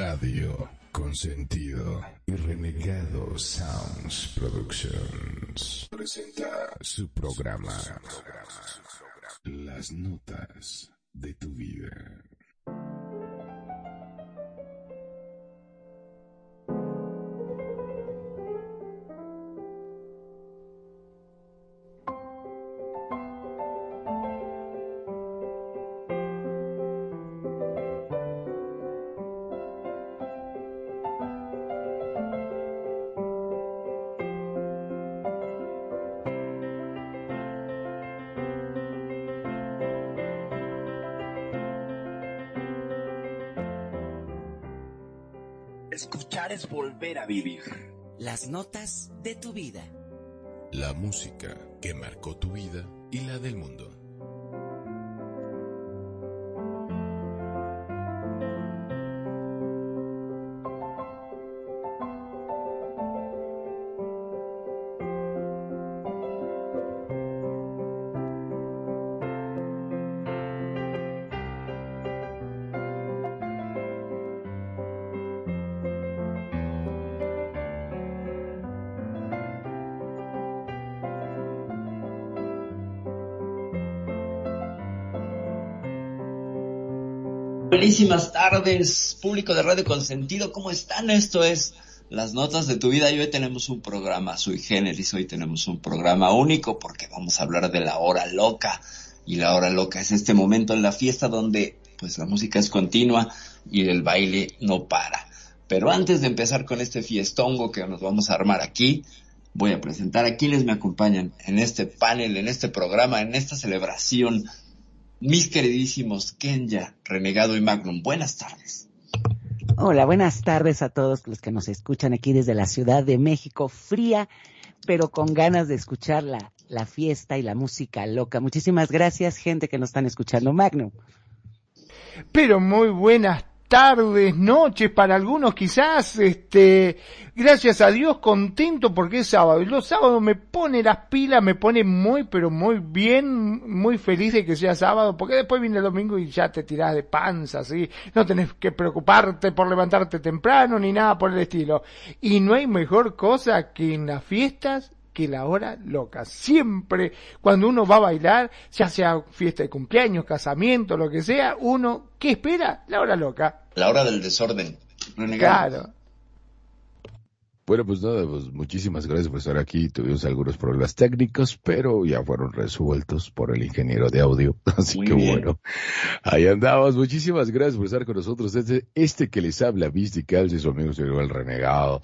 Radio Consentido y Renegado Sounds Productions presenta su programa Las Notas de tu Vida. Volver a vivir. Las notas de tu vida. La música que marcó tu vida y la del mundo. Buenísimas tardes, público de Radio Consentido, ¿cómo están? Esto es Las Notas de tu Vida y hoy tenemos un programa sui generis, hoy tenemos un programa único porque vamos a hablar de la hora loca y la hora loca es este momento en la fiesta donde pues la música es continua y el baile no para. Pero antes de empezar con este fiestongo que nos vamos a armar aquí, voy a presentar a quienes me acompañan en este panel, en este programa, en esta celebración mis queridísimos Kenya, Renegado y Magnum. Buenas tardes. Hola, buenas tardes a todos los que nos escuchan aquí desde la Ciudad de México, fría, pero con ganas de escuchar la, la fiesta y la música loca. Muchísimas gracias, gente que nos están escuchando, Magnum. Pero muy buenas tardes, noches, para algunos quizás, este, gracias a Dios contento porque es sábado. Y los sábados me pone las pilas, me pone muy, pero muy bien, muy feliz de que sea sábado, porque después viene el domingo y ya te tirás de panza, ¿sí? No tenés que preocuparte por levantarte temprano ni nada por el estilo. Y no hay mejor cosa que en las fiestas que la hora loca. Siempre cuando uno va a bailar, ya sea fiesta de cumpleaños, casamiento, lo que sea, uno, ¿qué espera? La hora loca. La hora del desorden. Claro. Bueno, pues nada, pues muchísimas gracias por estar aquí. Tuvimos algunos problemas técnicos, pero ya fueron resueltos por el ingeniero de audio. Así Muy que bien. bueno, ahí andamos. Muchísimas gracias por estar con nosotros. Este, este que les habla, Misty Calci, su amigo señor el renegado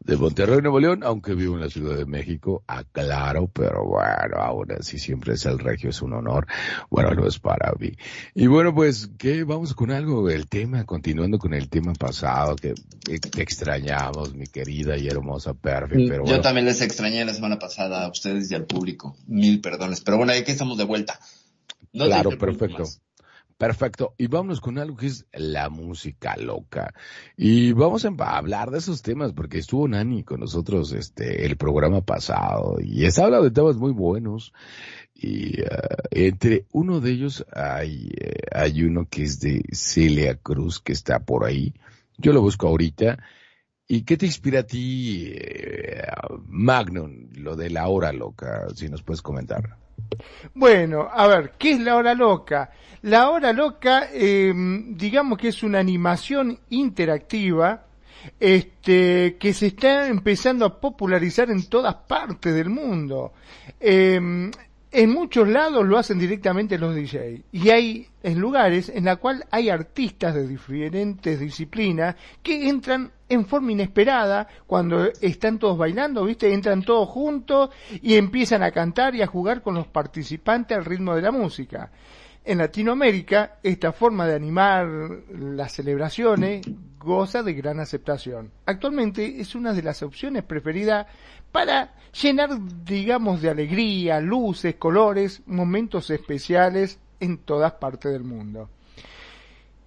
de Monterrey, Nuevo León, aunque vivo en la Ciudad de México, aclaro, pero bueno, aún así siempre es el regio, es un honor. Bueno, no es para mí. Y bueno, pues, ¿qué? Vamos con algo, el tema, continuando con el tema pasado, que te extrañamos, mi querida y hermosa Perfect, pero Yo bueno. también les extrañé la semana pasada a ustedes y al público. Mil perdones. Pero bueno, aquí estamos de vuelta. No Claro, perfecto. más. Perfecto. Y vámonos con algo que es la música loca. Y vamos a hablar de esos temas porque estuvo Nani con nosotros este el programa pasado y está hablando de temas muy buenos. Y eh, entre uno de ellos hay, eh, hay uno que es de Celia Cruz que está por ahí. Yo lo busco ahorita. ¿Y qué te inspira a ti, eh, Magnum, lo de la hora loca? Si nos puedes comentar. Bueno, a ver, ¿qué es la hora loca? La hora loca, eh, digamos que es una animación interactiva, este, que se está empezando a popularizar en todas partes del mundo. Eh, en muchos lados lo hacen directamente los DJ y hay en lugares en la cual hay artistas de diferentes disciplinas que entran en forma inesperada cuando están todos bailando, ¿viste? Entran todos juntos y empiezan a cantar y a jugar con los participantes al ritmo de la música. En Latinoamérica, esta forma de animar las celebraciones goza de gran aceptación. Actualmente es una de las opciones preferidas para llenar, digamos, de alegría, luces, colores, momentos especiales en todas partes del mundo.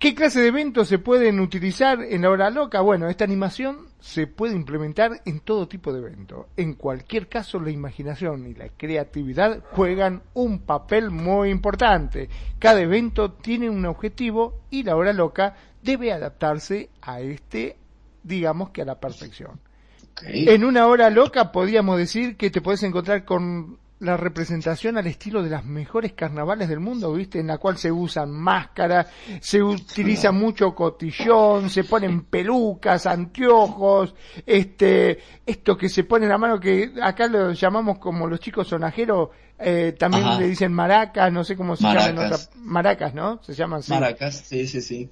¿Qué clase de eventos se pueden utilizar en la hora loca? Bueno, esta animación se puede implementar en todo tipo de evento. En cualquier caso, la imaginación y la creatividad juegan un papel muy importante. Cada evento tiene un objetivo y la hora loca debe adaptarse a este, digamos que a la perfección. En una hora loca podríamos decir que te puedes encontrar con la representación al estilo de las mejores carnavales del mundo, ¿viste? En la cual se usan máscaras, se utiliza mucho cotillón, se ponen pelucas, anteojos, este, esto que se pone en la mano que acá lo llamamos como los chicos sonajeros, eh, también le dicen maracas, no sé cómo se llaman, maracas, ¿no? Se llaman así. Maracas, sí, sí, sí.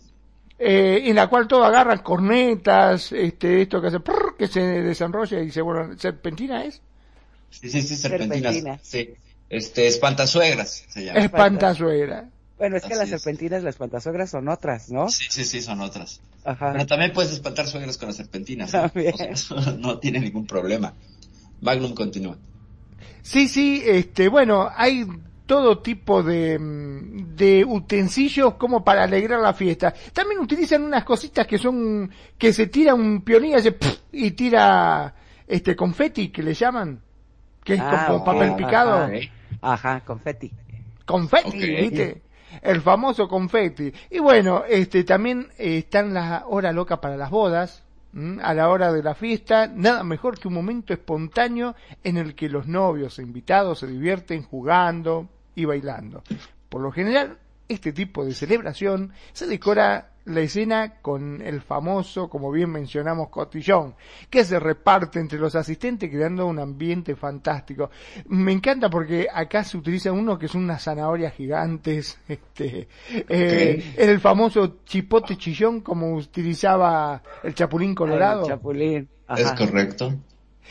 Eh, en la cual todos agarran cornetas, este, esto que hace, que se desenrolla y se vuelve, ¿serpentina es? Sí, sí, sí, serpentinas. Sí. Este, espantasuegras se llama. Espantasuegra. Bueno, es que las serpentinas, las espantasuegras son otras, ¿no? Sí, sí, sí, son otras. Ajá. Pero también puedes espantar suegras con las serpentinas. no tiene ningún problema. Magnum continúa. Sí, sí, este, bueno, hay todo tipo de, de utensilios como para alegrar la fiesta. También utilizan unas cositas que son, que se tira un pionilla y tira, este, confeti, que le llaman que es ah, como papel picado. Ajá, confeti. Confeti, ¿viste? El famoso confeti. Y bueno, este también eh, están las horas locas para las bodas, a la hora de la fiesta, nada mejor que un momento espontáneo en el que los novios e invitados se divierten jugando y bailando. Por lo general, este tipo de celebración se decora la escena con el famoso, como bien mencionamos, cotillón, que se reparte entre los asistentes creando un ambiente fantástico. Me encanta porque acá se utiliza uno que son unas zanahorias gigantes, este, eh, el famoso chipote chillón como utilizaba el chapulín colorado. chapulín. Es correcto.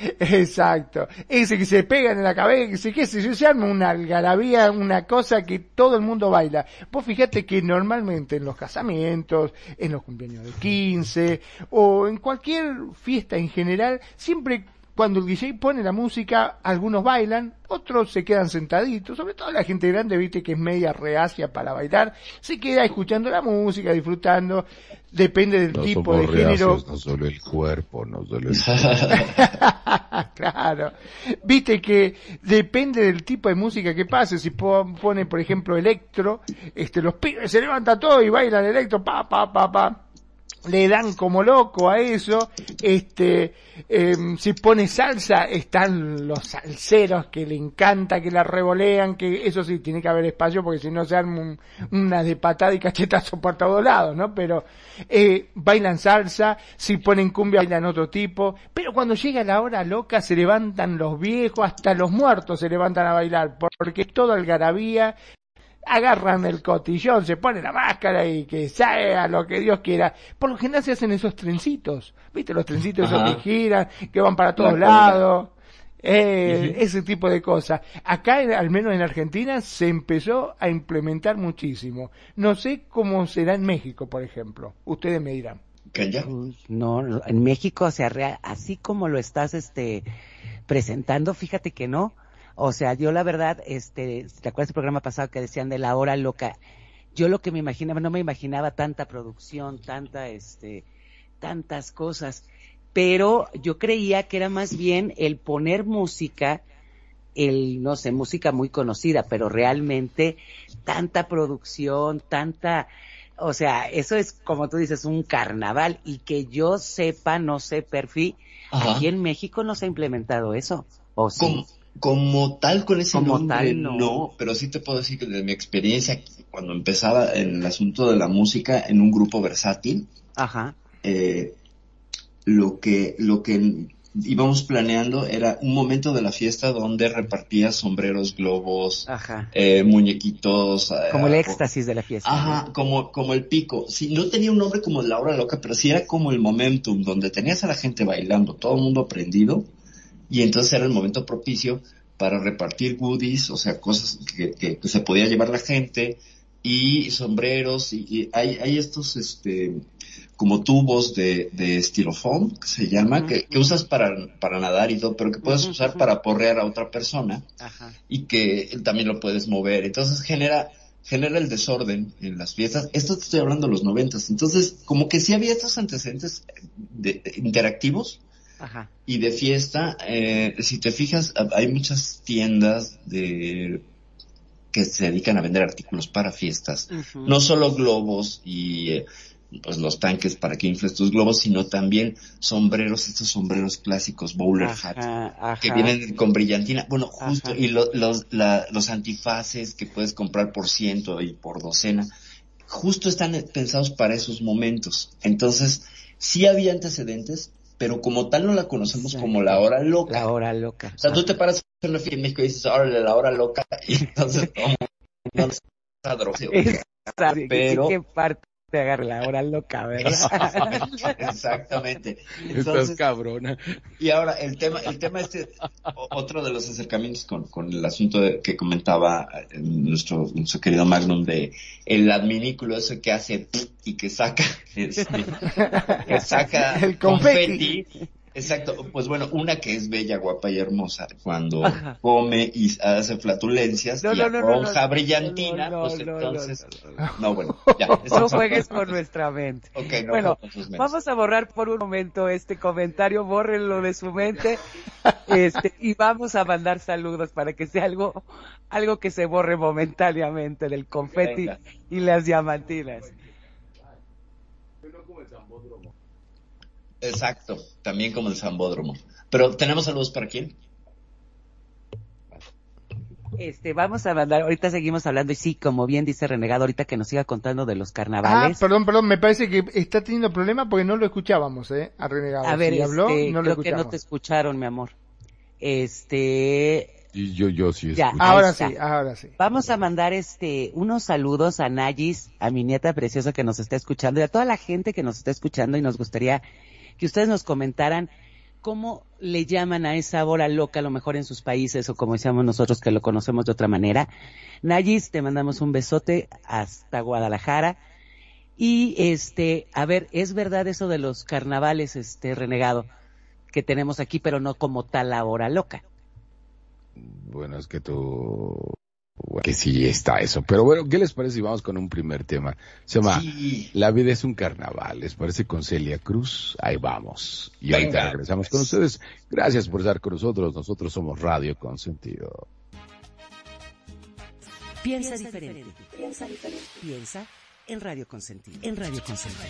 Exacto. Ese que se pegan en la cabeza, que se, se llama una algarabía, una cosa que todo el mundo baila. Vos fíjate que normalmente en los casamientos, en los cumpleaños de 15 o en cualquier fiesta en general, siempre cuando el DJ pone la música, algunos bailan, otros se quedan sentaditos, sobre todo la gente grande, viste que es media reacia para bailar, se queda escuchando la música, disfrutando, depende del tipo de género. No solo el cuerpo, no solo el claro. Viste que depende del tipo de música que pase, si pone por ejemplo electro, este los pibes se levanta todo y bailan electro, pa pa pa pa le dan como loco a eso, este, em, si pone salsa, están los salseros que le encanta, que la revolean, que eso sí, tiene que haber espacio porque si no se arman unas de patada y cachetazo por todos lados, ¿no? Pero, eh, bailan salsa, si ponen cumbia bailan otro tipo, pero cuando llega la hora loca se levantan los viejos, hasta los muertos se levantan a bailar, porque es todo algarabía, agarran el cotillón, se ponen la máscara y que sea lo que Dios quiera. Por lo general se hacen esos trencitos, ¿viste? Los trencitos esos que giran, que van para todos lados. Eh, ese tipo de cosas. Acá, al menos en Argentina, se empezó a implementar muchísimo. No sé cómo será en México, por ejemplo. Ustedes me dirán. No, en México, o sea, así como lo estás este, presentando, fíjate que no. O sea, yo la verdad, este, ¿te acuerdas del programa pasado que decían de la hora loca? Yo lo que me imaginaba, no me imaginaba tanta producción, tanta, este, tantas cosas, pero yo creía que era más bien el poner música, el, no sé, música muy conocida, pero realmente tanta producción, tanta, o sea, eso es como tú dices, un carnaval y que yo sepa, no sé, perfil, aquí en México no se ha implementado eso, ¿o sí? Como tal con ese nombre, no. pero sí te puedo decir que desde mi experiencia, cuando empezaba en el asunto de la música en un grupo versátil, Ajá. Eh, lo que, lo que íbamos planeando era un momento de la fiesta donde repartías sombreros, globos, eh, muñequitos. Eh, como el éxtasis de la fiesta. Ajá, como, como el pico. Sí, no tenía un nombre como la hora loca, pero sí era como el momentum, donde tenías a la gente bailando, todo el mundo prendido y entonces era el momento propicio para repartir goodies, o sea, cosas que, que, se podía llevar la gente y sombreros y, hay, hay estos este como tubos de, de estilofón que se llama que, que, usas para, para nadar y todo pero que puedes usar para porrear a otra persona y que también lo puedes mover. Entonces genera genera el desorden en las fiestas. Esto te estoy hablando de los noventas. Entonces como que sí había estos antecedentes de, interactivos y de fiesta, eh, si te fijas, hay muchas tiendas de que se dedican a vender artículos para fiestas. No solo globos y, pues los tanques para que infles tus globos, sino también sombreros, estos sombreros clásicos, bowler hats, que vienen con brillantina. Bueno, justo, y los, los antifaces que puedes comprar por ciento y por docena, justo están pensados para esos momentos. Entonces, sí había antecedentes, pero como tal no la conocemos como la hora loca. La hora loca. O sea, tú te paras en la en México y dices, órale, la hora loca, y entonces todo mundo pero... ¿Qué parte te agarre la hora loca, ¿verdad? Exactamente. Estás cabrona. Y ahora, el tema, el tema este, otro de los acercamientos con, con el asunto de, que comentaba eh, nuestro, nuestro querido Magnum de el adminículo ese que hace y que saca, este, que saca el confeti Exacto, pues bueno, una que es bella, guapa y hermosa, cuando come y hace flatulencias y la brillantina, pues entonces, no, bueno, ya. No juegues con nuestra mente. bueno, vamos a borrar por un momento este comentario, bórrenlo de su mente, este, y vamos a mandar saludos para que sea algo, algo que se borre momentáneamente del confeti y las diamantinas. Exacto, también como el Zambódromo. Pero tenemos saludos para quién? Este, vamos a mandar, ahorita seguimos hablando y sí, como bien dice Renegado, ahorita que nos siga contando de los carnavales. Ah, perdón, perdón, me parece que está teniendo problemas porque no lo escuchábamos, eh, a Renegado. A ver, habló, este, no creo que no te escucharon, mi amor. Este, y yo, yo sí. Ya, ahora sí, ahora sí. Vamos a mandar este, unos saludos a Nayis, a mi nieta preciosa que nos está escuchando y a toda la gente que nos está escuchando y nos gustaría que ustedes nos comentaran cómo le llaman a esa hora loca, a lo mejor en sus países o como decíamos nosotros que lo conocemos de otra manera. Nayis, te mandamos un besote hasta Guadalajara. Y este, a ver, es verdad eso de los carnavales, este renegado, que tenemos aquí, pero no como tal la hora loca. Bueno, es que tú que sí está eso. Pero bueno, ¿qué les parece si vamos con un primer tema? Se llama La vida es un carnaval. ¿Les parece con Celia Cruz? Ahí vamos. Y ahorita regresamos con ustedes. Gracias por estar con nosotros. Nosotros somos Radio Consentido. Piensa diferente. Piensa diferente. Piensa en Radio Consentido. En Radio Consentido.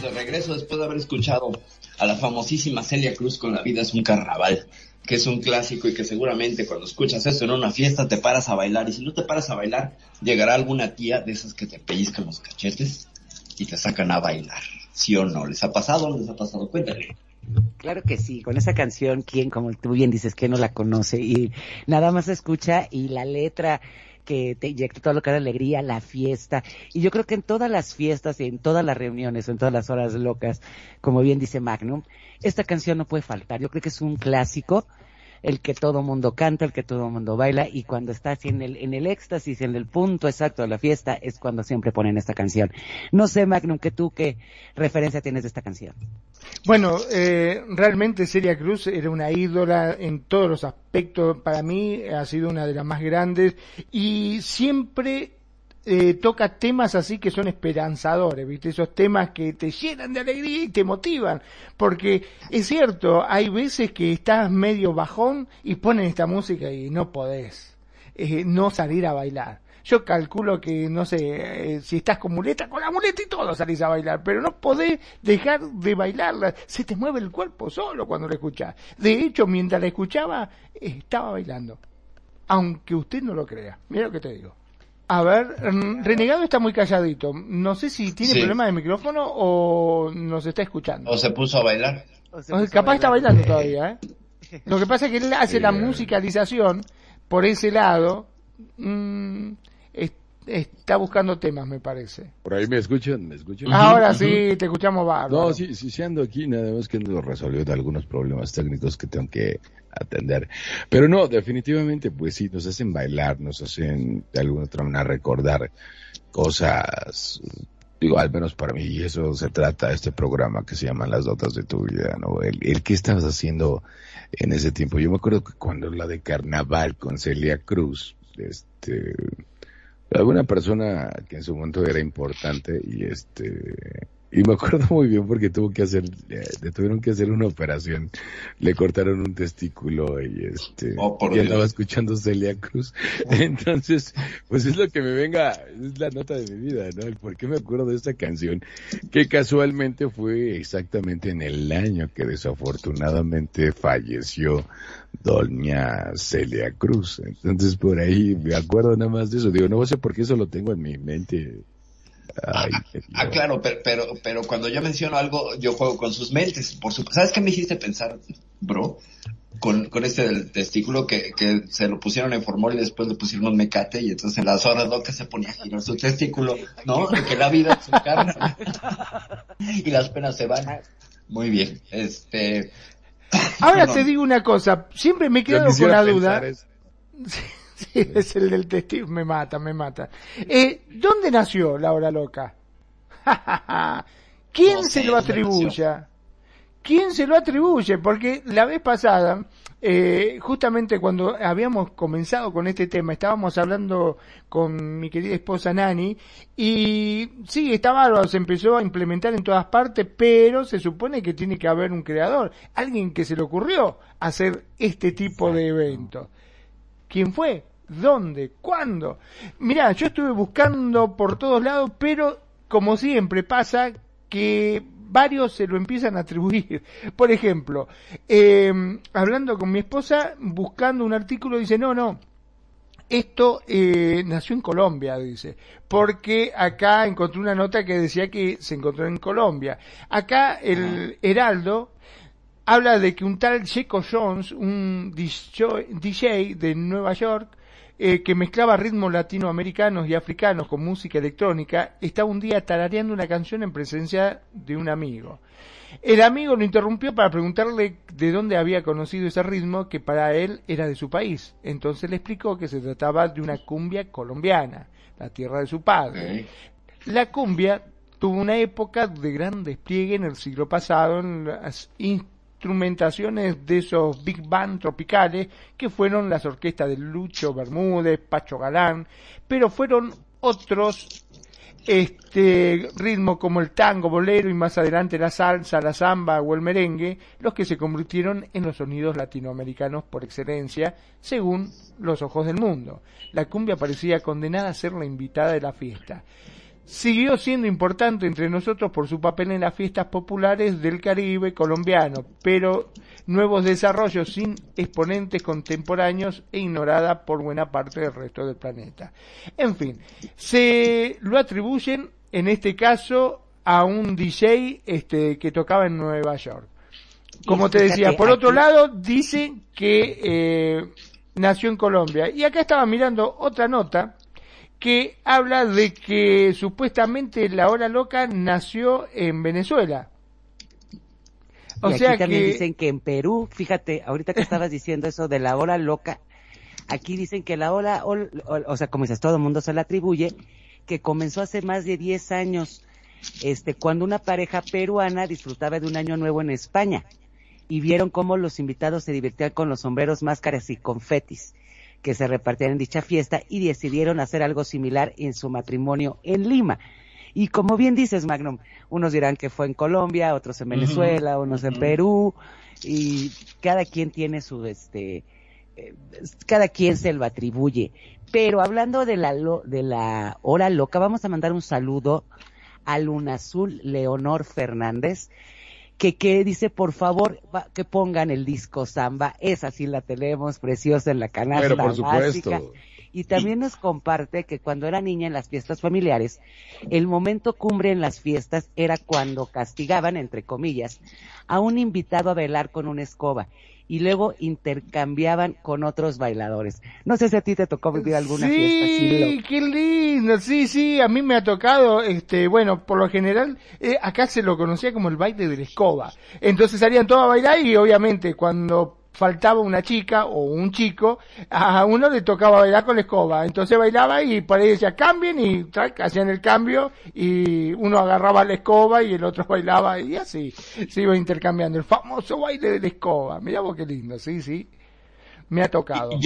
De regreso después de haber escuchado a la famosísima Celia Cruz con La vida es un carnaval, que es un clásico y que seguramente cuando escuchas eso en una fiesta te paras a bailar y si no te paras a bailar llegará alguna tía de esas que te pellizcan los cachetes y te sacan a bailar. ¿Sí o no? ¿Les ha pasado o les ha pasado? Cuéntale. Claro que sí, con esa canción, ¿quién, como tú bien dices, que no la conoce? Y nada más escucha y la letra que te inyecta todo lo que da alegría, la fiesta. Y yo creo que en todas las fiestas y en todas las reuniones en todas las horas locas, como bien dice Magnum, esta canción no puede faltar. Yo creo que es un clásico el que todo mundo canta, el que todo mundo baila y cuando estás en el, en el éxtasis, en el punto exacto de la fiesta, es cuando siempre ponen esta canción. No sé, Magnum, que tú qué referencia tienes de esta canción. Bueno, eh, realmente Celia Cruz era una ídola en todos los aspectos. Para mí ha sido una de las más grandes y siempre eh, toca temas así que son esperanzadores, ¿viste? Esos temas que te llenan de alegría y te motivan. Porque es cierto, hay veces que estás medio bajón y ponen esta música y no podés eh, no salir a bailar. Yo calculo que, no sé, eh, si estás con muleta, con la muleta y todo salís a bailar, pero no podés dejar de bailarla. Se te mueve el cuerpo solo cuando la escuchás. De hecho, mientras la escuchaba, estaba bailando. Aunque usted no lo crea. Mira lo que te digo. A ver, mm, Renegado está muy calladito. No sé si tiene problema de micrófono o nos está escuchando. O se puso a bailar. capaz está bailando todavía, ¿eh? Lo que pasa es que él hace la musicalización por ese lado. Mm, está buscando temas, me parece. Por ahí me escuchan, me escuchan. Ahora sí, te escuchamos bárbaro. No, sí, sí, sí ando aquí, nada más que ando resolviendo algunos problemas técnicos que tengo que atender. Pero no, definitivamente, pues sí, nos hacen bailar, nos hacen de alguna otra manera recordar cosas, digo, al menos para mí, y eso se trata este programa que se llama Las Dotas de tu vida, ¿no? El, el que estabas haciendo en ese tiempo. Yo me acuerdo que cuando la de Carnaval con Celia Cruz, este, alguna persona que en su momento era importante y este y me acuerdo muy bien porque tuvo que hacer le tuvieron que hacer una operación le cortaron un testículo y este oh, y andaba escuchando Celia Cruz entonces pues es lo que me venga es la nota de mi vida no por qué me acuerdo de esta canción que casualmente fue exactamente en el año que desafortunadamente falleció Doña Celia Cruz. Entonces por ahí me acuerdo nada más de eso. Digo, no sé por qué eso lo tengo en mi mente. Ah, ah claro, pero, pero, pero cuando yo menciono algo, yo juego con sus mentes. Por supuesto. ¿Sabes qué me hiciste pensar, bro? Con, con este del testículo que, que se lo pusieron en formol y después le pusieron un mecate y entonces en las horas locas se ponía a girar su testículo, ¿no? De que la vida es su carne y las penas se van. Muy bien. Este, Ahora te digo una cosa, siempre me quedo con la duda. Sí, es el del testigo, me mata, me mata. Eh, ¿Dónde nació la hora loca? ¿Quién se lo atribuye? ¿Quién se lo atribuye? Porque la vez pasada, eh, justamente cuando habíamos comenzado con este tema, estábamos hablando con mi querida esposa Nani, y sí, está bárbaro, se empezó a implementar en todas partes, pero se supone que tiene que haber un creador, alguien que se le ocurrió hacer este tipo de eventos. ¿Quién fue? ¿Dónde? ¿Cuándo? Mirá, yo estuve buscando por todos lados, pero como siempre pasa que varios se lo empiezan a atribuir. Por ejemplo, eh, hablando con mi esposa, buscando un artículo, dice, no, no, esto eh, nació en Colombia, dice, porque acá encontré una nota que decía que se encontró en Colombia. Acá el Heraldo habla de que un tal Checo Jones, un DJ de Nueva York, eh, que mezclaba ritmos latinoamericanos y africanos con música electrónica, estaba un día tarareando una canción en presencia de un amigo. El amigo lo interrumpió para preguntarle de dónde había conocido ese ritmo que para él era de su país. Entonces le explicó que se trataba de una cumbia colombiana, la tierra de su padre. La cumbia tuvo una época de gran despliegue en el siglo pasado en las instrumentaciones de esos big band tropicales que fueron las orquestas de Lucho Bermúdez, Pacho Galán, pero fueron otros este ritmo como el tango, bolero y más adelante la salsa, la samba o el merengue, los que se convirtieron en los sonidos latinoamericanos por excelencia, según los ojos del mundo. La cumbia parecía condenada a ser la invitada de la fiesta. Siguió siendo importante entre nosotros por su papel en las fiestas populares del Caribe colombiano, pero nuevos desarrollos sin exponentes contemporáneos e ignorada por buena parte del resto del planeta. En fin, se lo atribuyen en este caso a un DJ este, que tocaba en Nueva York. Como te decía, por otro lado, dicen que eh, nació en Colombia. Y acá estaba mirando otra nota que habla de que supuestamente la hora loca nació en Venezuela. O y sea aquí también dicen que en Perú, fíjate, ahorita que estabas diciendo eso de la hora loca, aquí dicen que la hora, o, o, sea, como dices, todo el mundo se la atribuye, que comenzó hace más de 10 años, este, cuando una pareja peruana disfrutaba de un año nuevo en España y vieron cómo los invitados se divertían con los sombreros, máscaras y confetis que se repartían en dicha fiesta y decidieron hacer algo similar en su matrimonio en Lima. Y como bien dices, Magnum, unos dirán que fue en Colombia, otros en Venezuela, unos en Perú, y cada quien tiene su, este, eh, cada quien se lo atribuye. Pero hablando de la, de la hora loca, vamos a mandar un saludo a Luna Azul Leonor Fernández, que, que dice, por favor, que pongan el disco Samba. Esa sí la tenemos, preciosa en la canasta Pero por supuesto y también nos comparte que cuando era niña en las fiestas familiares, el momento cumbre en las fiestas era cuando castigaban, entre comillas, a un invitado a bailar con una escoba y luego intercambiaban con otros bailadores. No sé si a ti te tocó vivir alguna fiesta así. Sí, qué lindo, sí, sí, a mí me ha tocado, este, bueno, por lo general, eh, acá se lo conocía como el baile de la escoba. Entonces salían todos a bailar y obviamente cuando faltaba una chica o un chico, a uno le tocaba bailar con la escoba. Entonces bailaba y por ahí decía cambien y hacían el cambio y uno agarraba la escoba y el otro bailaba y así se iba intercambiando. El famoso baile de la escoba. Mira vos qué lindo, sí, sí. Me ha tocado.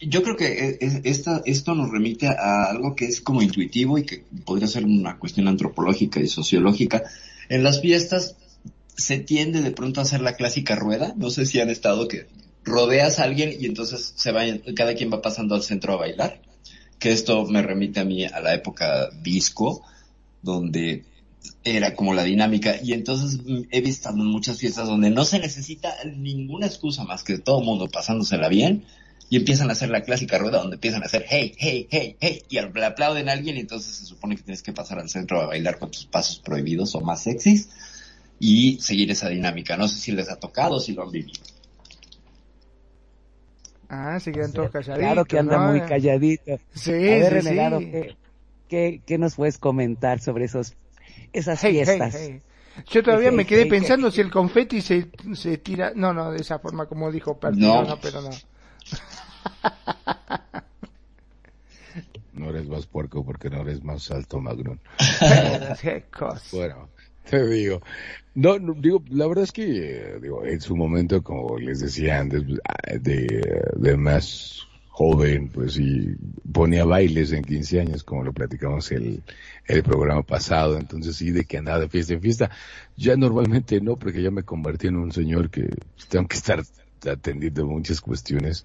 Yo, creo que esta, esto nos remite a algo que es como intuitivo y que podría ser una cuestión antropológica y sociológica. En las fiestas se tiende de pronto a hacer la clásica rueda. No sé si han estado que rodeas a alguien y entonces se cada quien va pasando al centro a bailar. Que esto me remite a mí a la época disco, donde era como la dinámica. Y entonces he visto en muchas fiestas donde no se necesita ninguna excusa más que todo el mundo pasándosela bien. Y empiezan a hacer la clásica rueda donde empiezan a hacer hey, hey, hey, hey, y aplauden a alguien y entonces se supone que tienes que pasar al centro a bailar con tus pasos prohibidos o más sexys y seguir esa dinámica. No sé si les ha tocado, si lo han vivido. Ah, se quedan todos calladitos. Claro que anda muy calladito. Sí, a ver, Renegado, ¿qué, qué, nos puedes comentar sobre esos esas fiestas? Yo todavía me quedé pensando si el confeti se, se tira... No, no, de esa forma como dijo no. no, pero no. No eres más puerco porque no eres más alto, Magnum. bueno, te digo. No, digo, la verdad es que, digo, en su momento, como les decía antes, de, de más joven, pues sí, ponía bailes en 15 años, como lo platicamos el, el programa pasado, entonces sí, de que andaba de fiesta en fiesta. Ya normalmente no, porque ya me convertí en un señor que tengo que estar atendiendo muchas cuestiones,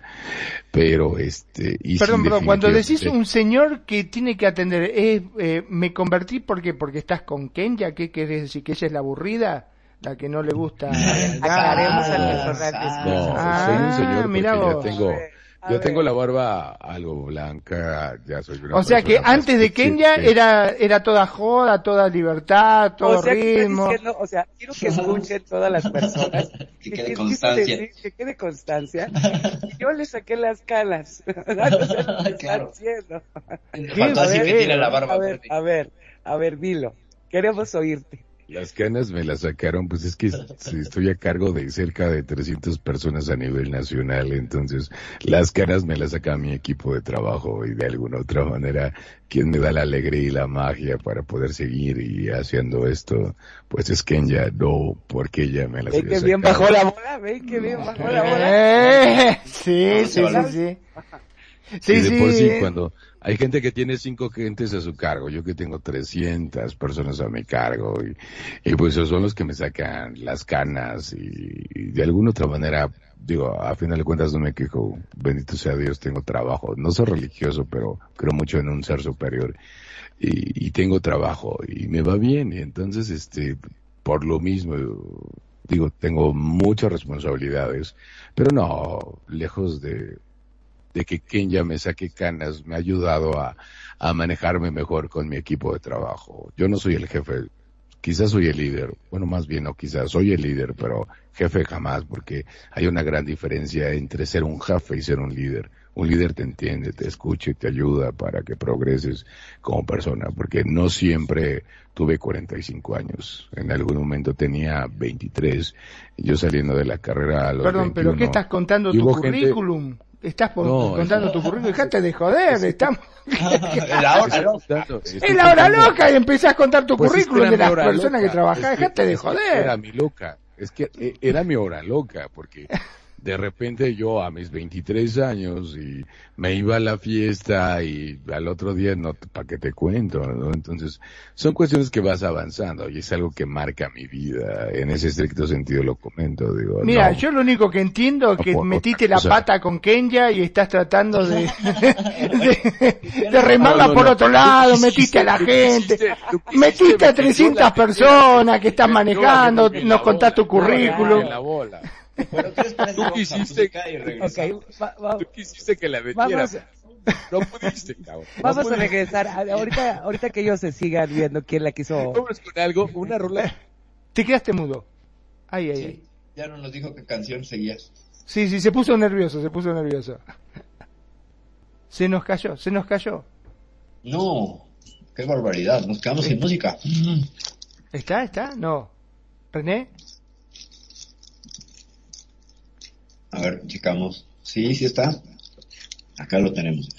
pero este... Y perdón, pero cuando decís un señor que tiene que atender, eh, ¿me convertí porque porque estás con Kenya? ¿Qué querés decir? ¿Que ella es la aburrida? la que no le gusta. Aclaremos al No, soy un señor porque ya tengo, yo tengo la barba algo blanca, ya soy O sea que antes de Kenya era era toda joda, toda libertad, todo ritmo. o sea, quiero que escuchen todas las personas. que, quede constancia. que quede constancia. Y yo le saqué las calas. claro. que la barba. A ver, a ver, a ver, dilo. Queremos oírte. Las canas me las sacaron, pues es que estoy a cargo de cerca de 300 personas a nivel nacional, entonces las canas me las saca mi equipo de trabajo y de alguna otra manera quien me da la alegría y la magia para poder seguir y haciendo esto, pues es Kenya, no porque ella me las Ven que bien bajó la bola, ven que bien bajó la bola. Eh, sí, sí, sí, sí. Sí, sí, cuando, hay gente que tiene cinco gentes a su cargo, yo que tengo 300 personas a mi cargo y, pues esos son los que me sacan las canas y, de alguna otra manera, digo, a final de cuentas no me quejo, bendito sea Dios, tengo trabajo, no soy religioso, pero creo mucho en un ser superior y, y tengo trabajo y me va bien y entonces este, por lo mismo, digo, tengo muchas responsabilidades, pero no, lejos de, de que Kenya me saque canas, me ha ayudado a, a manejarme mejor con mi equipo de trabajo. Yo no soy el jefe, quizás soy el líder, bueno, más bien no quizás, soy el líder, pero jefe jamás, porque hay una gran diferencia entre ser un jefe y ser un líder. Un líder te entiende, te escucha y te ayuda para que progreses como persona, porque no siempre tuve 45 años. En algún momento tenía 23. Yo saliendo de la carrera a los Perdón, pero ¿qué estás contando tu currículum? Estás contando tu currículum, dejate de joder, estamos... la hora loca. Es la hora loca y empezás a contar tu pues currículum de las personas que trabajás, dejate de joder. Era mi loca, es que eh, era mi hora loca, porque de repente yo a mis 23 años y me iba a la fiesta y al otro día no, ¿para qué te cuento? ¿no? Entonces, son cuestiones que vas avanzando y es algo que marca mi vida. En ese estricto sentido lo comento, digo. Mira, yo lo único que entiendo es que metiste la pata con Kenya y estás tratando de, de, remarla por otro lado, metiste a la gente, metiste a 300 personas que estás manejando, nos contaste tu currículum. Tú quisiste, tú quisiste que la metiera. no pudiste, cabrón. Vamos a regresar. Ahorita, ahorita que ellos se sigan viendo quién la quiso. Vamos con algo, una rola. Te quedaste mudo. Ay, ay, ay. Ya no nos dijo qué canción seguías. Sí, sí, se puso nervioso, se puso nervioso. Se nos cayó, se nos cayó. No, qué barbaridad, nos quedamos sin música. ¿Está, está? No. ¿René? A ver, checamos. Sí, sí está. Acá lo tenemos.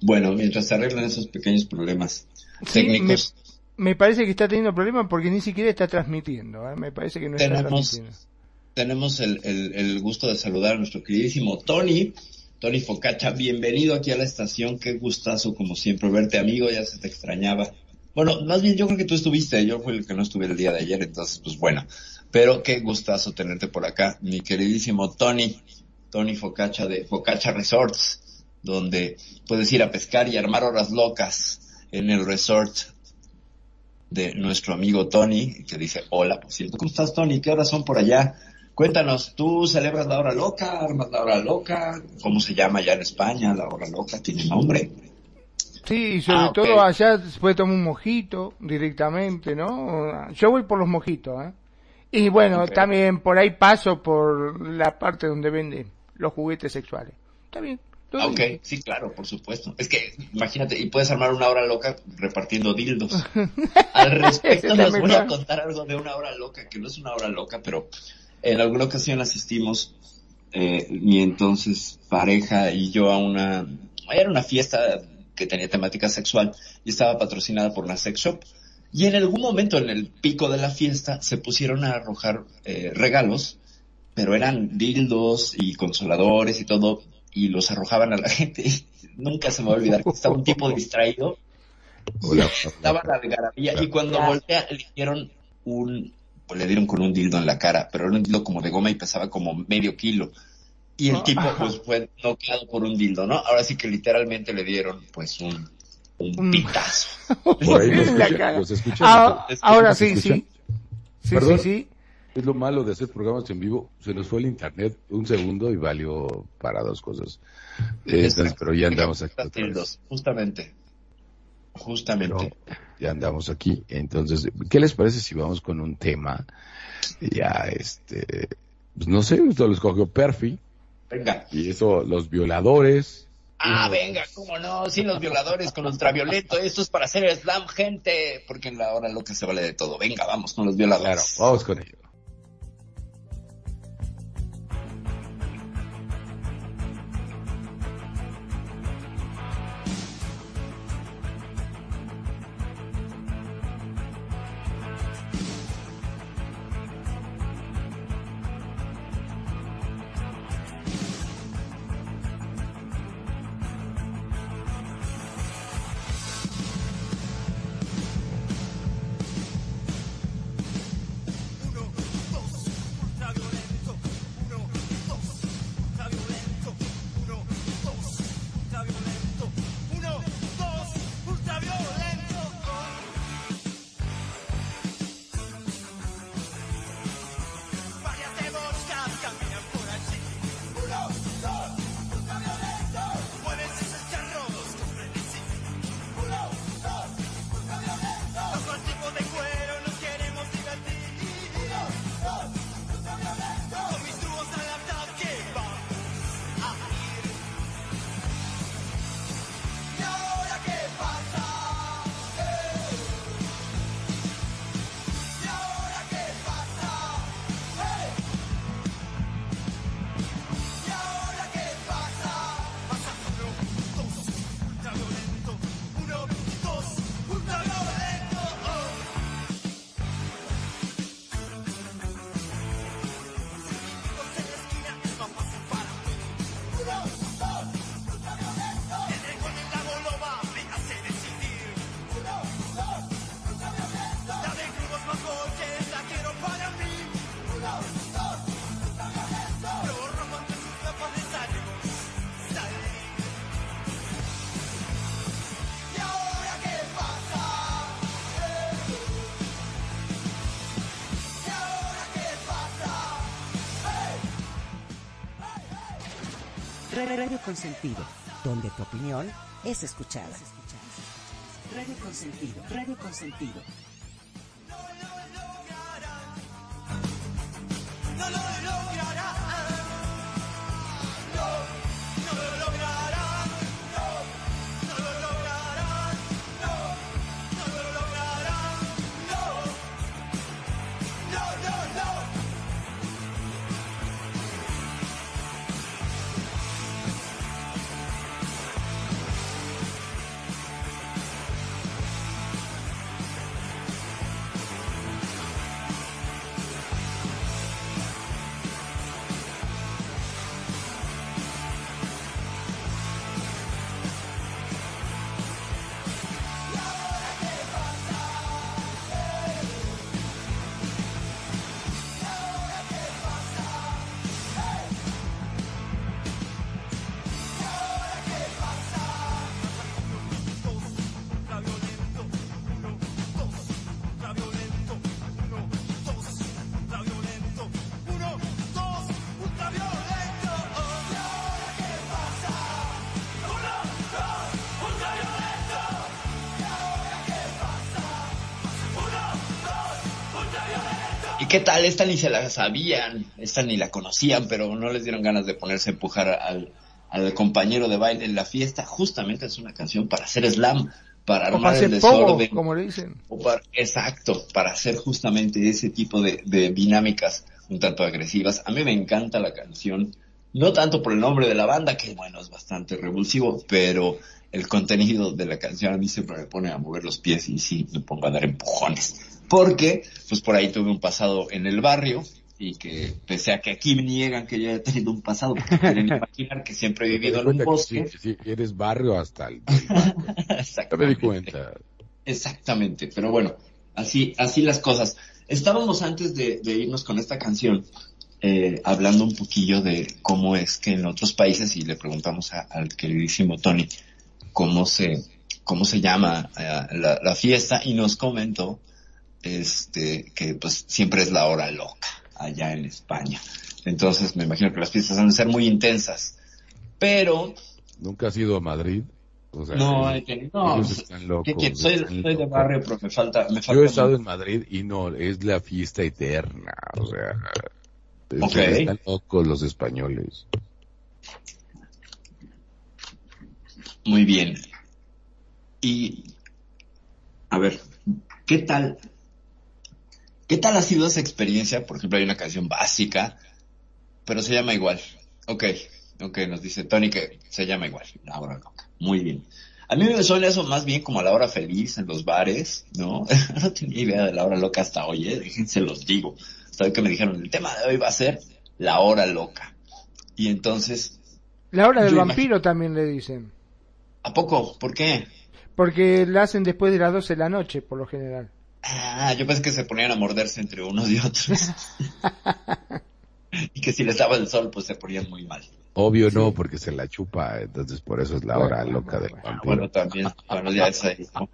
Bueno, mientras se arreglan esos pequeños problemas técnicos. Me, parece que está teniendo problemas porque ni siquiera está transmitiendo. ¿eh? Me parece que no está transmitiendo. Tenemos el, el, gusto de saludar a nuestro queridísimo Tony. Tony Focacha, bienvenido aquí a la estación. Qué gustazo, como siempre, verte, amigo. Ya se te extrañaba. Bueno, más bien yo creo que tú estuviste. Yo fui el que no estuve el día de ayer, entonces, pues bueno. Pero qué gustazo tenerte por acá, mi queridísimo Tony. Tony Focacha de Focacha Resorts, donde puedes ir a pescar y armar horas locas en el resort de nuestro amigo Tony, que dice, hola, por cierto, ¿cómo estás Tony? ¿Qué horas son por allá? Cuéntanos, ¿tú celebras la hora loca, armas la hora loca? ¿Cómo se llama allá en España? La hora loca tiene nombre. Sí, sobre ah, todo allá se puede tomar un mojito directamente, ¿no? Yo voy por los mojitos, ¿eh? Y bueno, también por ahí paso por la parte donde venden los juguetes sexuales. Está bien. Ok, sí, claro, por supuesto. Es que, imagínate, y puedes armar una hora loca repartiendo dildos. Al respecto, les voy a contar algo de una hora loca, que no es una hora loca, pero en alguna ocasión asistimos, eh, mi entonces pareja y yo a una, era una fiesta que tenía temática sexual y estaba patrocinada por una sex shop. Y en algún momento, en el pico de la fiesta, se pusieron a arrojar eh, regalos pero eran dildos y consoladores y todo, y los arrojaban a la gente. Nunca se me va a olvidar que estaba un tipo distraído. estaba la algarabía, y cuando voltea le dieron un, pues le dieron con un dildo en la cara, pero era un dildo como de goma y pesaba como medio kilo. Y el tipo pues fue noqueado por un dildo, ¿no? Ahora sí que literalmente le dieron pues un, un pitazo. ahora sí, sí. Sí, sí, sí. Es lo malo de hacer programas en vivo. Se nos fue el internet un segundo y valió para dos cosas. pero ya andamos aquí. Justamente. Justamente. ya andamos aquí. Entonces, ¿qué les parece si vamos con un tema? Ya, este, pues no sé, usted lo escogió Perfi. Venga. Y eso, los violadores. Ah, venga, cómo no, sí, los violadores con ultravioleto, esto es para hacer slam, gente, porque en la hora loca se vale de todo. Venga, vamos con los violadores. Claro, vamos con ellos. Donde tu opinión es escuchada. Radio Consentido, Radio Consentido. Qué tal? Esta ni se la sabían, esta ni la conocían, pero no les dieron ganas de ponerse a empujar al, al compañero de baile en la fiesta. Justamente es una canción para hacer slam, para O armar para el pogo, desorden. como le dicen. O para- exacto, para hacer justamente ese tipo de, de dinámicas un tanto agresivas. A mí me encanta la canción, no tanto por el nombre de la banda, que bueno, es bastante revulsivo, pero el contenido de la canción a mí siempre me pone a mover los pies y sí, me pongo a dar empujones. Porque, pues por ahí tuve un pasado en el barrio y que pese a que aquí me niegan que yo haya tenido un pasado, porque quieren imaginar que siempre he vivido en un bosque. sí, sí, eres barrio hasta el... Ya me di Exactamente. cuenta. Exactamente, pero bueno, así, así las cosas. Estábamos antes de, de irnos con esta canción, eh, hablando un poquillo de cómo es que en otros países, y le preguntamos a- al queridísimo Tony cómo se, cómo se llama eh, la, la fiesta, y nos comentó, este, que pues siempre es la hora loca allá en España. Entonces me imagino que las fiestas van a ser muy intensas. Pero, ¿Nunca has ido a Madrid? O sea, no, ellos- no, ellos están locos. ¿qué quieres? Soy, están soy de barrio, pero me falta, me falta Yo he estado en Madrid y no, es la fiesta eterna, o sea, Ok. están locos los españoles. Muy bien. Y, a ver, ¿qué tal? ¿Qué tal ha sido esa experiencia? Por ejemplo, hay una canción básica, pero se llama igual. Ok, ok, nos dice Tony que se llama igual, la hora loca. Muy bien. A mí me suena eso más bien como a la hora feliz en los bares, ¿no? no tenía idea de la hora loca hasta hoy, ¿eh? Déjense los digo. Hasta hoy que me dijeron, el tema de hoy va a ser la hora loca. Y entonces, La hora del vampiro también le dicen. ¿a poco? ¿Por qué? Porque la hacen después de las 12 de la noche, por lo general. Ah, yo pensé que se ponían a morderse entre unos y otros. y que si les daba el sol, pues se ponían muy mal. Obvio no, porque se la chupa, entonces por eso es la hora Bueno, loca del bueno, Ah, vampiro. bueno, también. Bueno, ya es ahí. ¿no?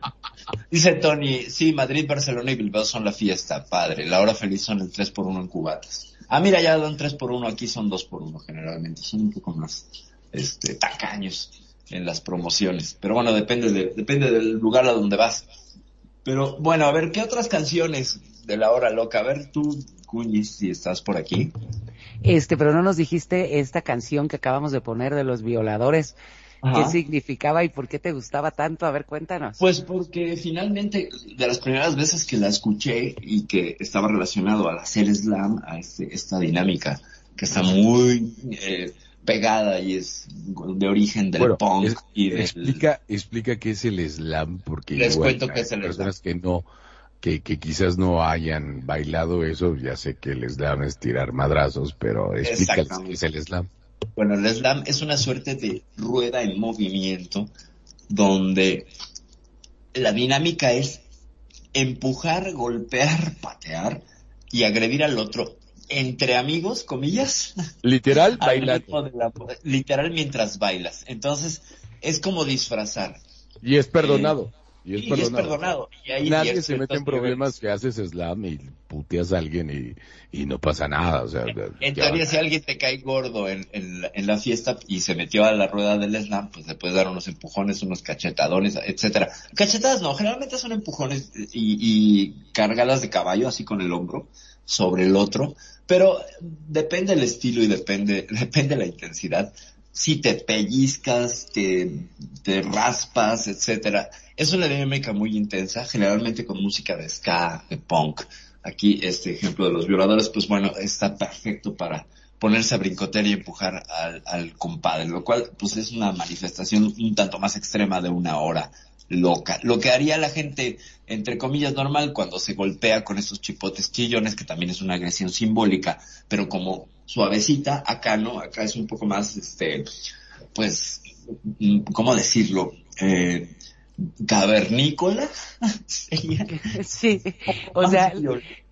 Dice Tony, sí, Madrid, Barcelona y Bilbao son la fiesta, padre. La hora feliz son el 3 por 1 en cubatas. Ah, mira, ya dan 3 por 1 aquí son 2 por 1 generalmente. Son un poco más, este, tacaños en las promociones. Pero bueno, depende de, depende del lugar a donde vas. Pero bueno, a ver, ¿qué otras canciones de la hora loca? A ver, tú, Cuñis, si estás por aquí. Este, pero no nos dijiste esta canción que acabamos de poner de los violadores. ¿Qué significaba y por qué te gustaba tanto? A ver, cuéntanos. Pues porque finalmente, de las primeras veces que la escuché y que estaba relacionado al hacer slam, a este, esta dinámica que está muy eh, pegada y es de origen del Bueno, punk es- y del... explica, explica qué es el slam, porque Les igual cuento qué es el personas que no, que, que quizás no hayan bailado eso, ya sé que el slam es tirar madrazos, pero explica qué es el slam. Bueno, el slam es una suerte de rueda en movimiento donde la dinámica es empujar, golpear, patear y agredir al otro entre amigos, comillas, Literal, al bailando. la- literal mientras bailas. Entonces, es como disfrazar. Y es perdonado. Y es Y es perdonado. Y Nadie se mete en problemas que haces slam y puteas a alguien y, y no pasa nada. O sea, En teoría, si alguien te cae gordo en, en, la- en la fiesta y se metió a la rueda del slam, pues le puedes dar unos empujones, unos cachetadones, etcétera. Cachetadas no, generalmente son empujones y, y cargadas de caballo, así con el hombro, sobre el otro, pero depende el estilo y depende, depende la intensidad. Si te pellizcas, te, te raspas, etcétera. Es una dinámica muy intensa, generalmente con música de ska, de punk. Aquí este ejemplo de los violadores, pues bueno, está perfecto para ponerse a brincotear y empujar al, al compadre, lo cual pues es una manifestación un tanto más extrema de una hora loca. Lo que haría la gente, entre comillas, normal cuando se golpea con esos chipotes chillones, que también es una agresión simbólica, pero como suavecita, acá no, acá es un poco más, este, pues, mm, ¿cómo decirlo? Eh, cavernícola sería. Sí, o sea,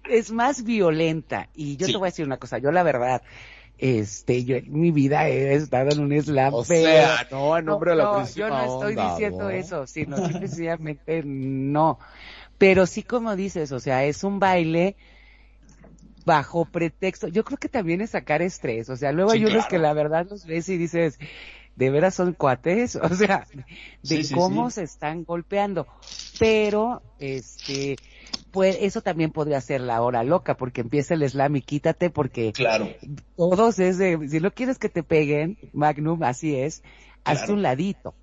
es más violenta. Y yo Sí. te voy a decir una cosa, yo la verdad, este, yo en mi vida he estado en un slam, O pero... sea, no, en nombre de la no, yo no estoy onda, diciendo ¿no? eso, sino sencillamente no. Pero sí como dices, o sea, es un baile bajo pretexto. Yo creo que también es sacar estrés, o sea, luego Sí, hay unos claro. que la verdad los ves y dices, de veras son cuates, o sea, de Sí, sí, cómo se están golpeando. Pero, este, pues eso también podría ser la hora loca, porque empieza el slam y quítate, porque Claro. todos es de, si no quieres que te peguen, Magnum, así es, hazte Claro. un ladito.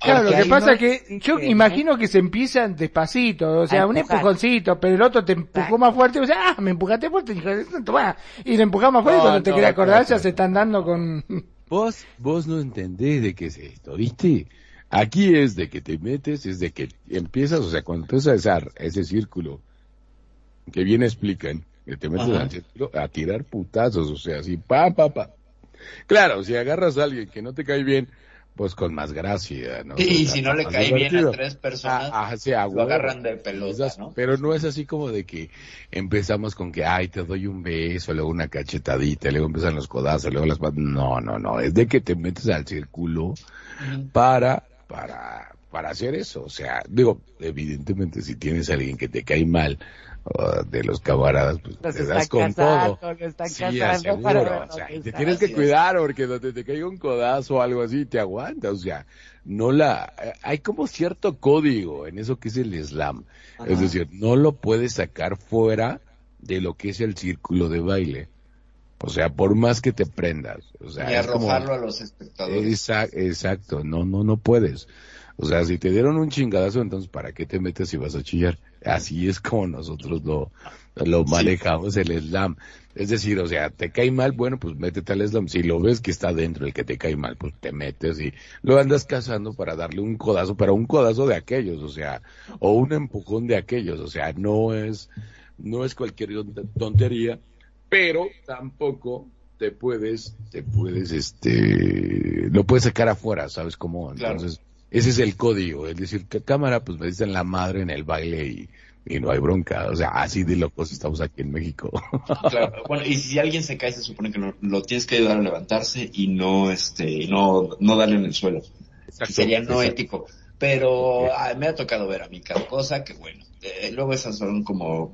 Claro, lo que pasa no es que existe, yo ¿no? imagino que se empiezan despacito, o sea, un empujoncito, pero el otro te empujó más fuerte, o sea, ah, me empujaste fuerte, hijo de- toma, y le empujás más fuerte, No, cuando te no, querés acordar ya se están dando con... Vos, vos no entendés de qué es esto, ¿viste? Aquí es de que te metes, es de que empiezas, o sea, cuando empiezas a ese, ese círculo, que bien explican, que te metes Ajá. al círculo a tirar putazos, o sea, así, pa, pa, pa. Claro, si agarras a alguien que no te cae bien, pues con más gracia, ¿no? Y si no le cae bien a tres personas, Ah, ah, sí, lo agarran de pelota, Esas- ¿no? Pero no es así como de que empezamos con que, ay, te doy un beso, luego una cachetadita, luego empiezan los codazos, luego las... pat- No, no, no, es de que te metes al círculo para, para, para hacer eso. O sea, digo, evidentemente si tienes a alguien que te cae mal, de los camaradas, pues Los te das con casando, todo. Sí, aseguro, para o sea, te tienes que cuidar porque donde te caiga un codazo o algo así, te aguanta, o sea, no la, eh, hay como cierto código en eso que es el slam, es decir, no lo puedes sacar fuera de lo que es el círculo de baile, o sea, por más que te prendas, o sea, y como- arrojarlo a los espectadores. Exa- exacto, no, no, no puedes. O sea, si te dieron un chingadazo, entonces ¿para qué te metes si vas a chillar? Así es como nosotros lo, lo manejamos el slam. Es decir, o sea, te cae mal, bueno, pues métete al slam. Si lo ves que está dentro el que te cae mal, pues te metes y lo andas cazando para darle un codazo, para un codazo de aquellos, o sea, o un empujón de aquellos, o sea, no es, no es cualquier tontería, pero tampoco te puedes, te puedes, este, lo puedes sacar afuera, ¿sabes cómo? Claro. Entonces, ese es el código, es decir, que cámara, pues me dicen la madre en el baile y, y no hay bronca, o sea, así de locos estamos aquí en México. Claro, bueno, y si alguien se cae, se supone que lo, lo tienes que ayudar a levantarse y no, este, no, no darle en el suelo. Sería no exacto. ético. Pero ah, me ha tocado ver a mí cada cosa que bueno, eh, luego esas son como,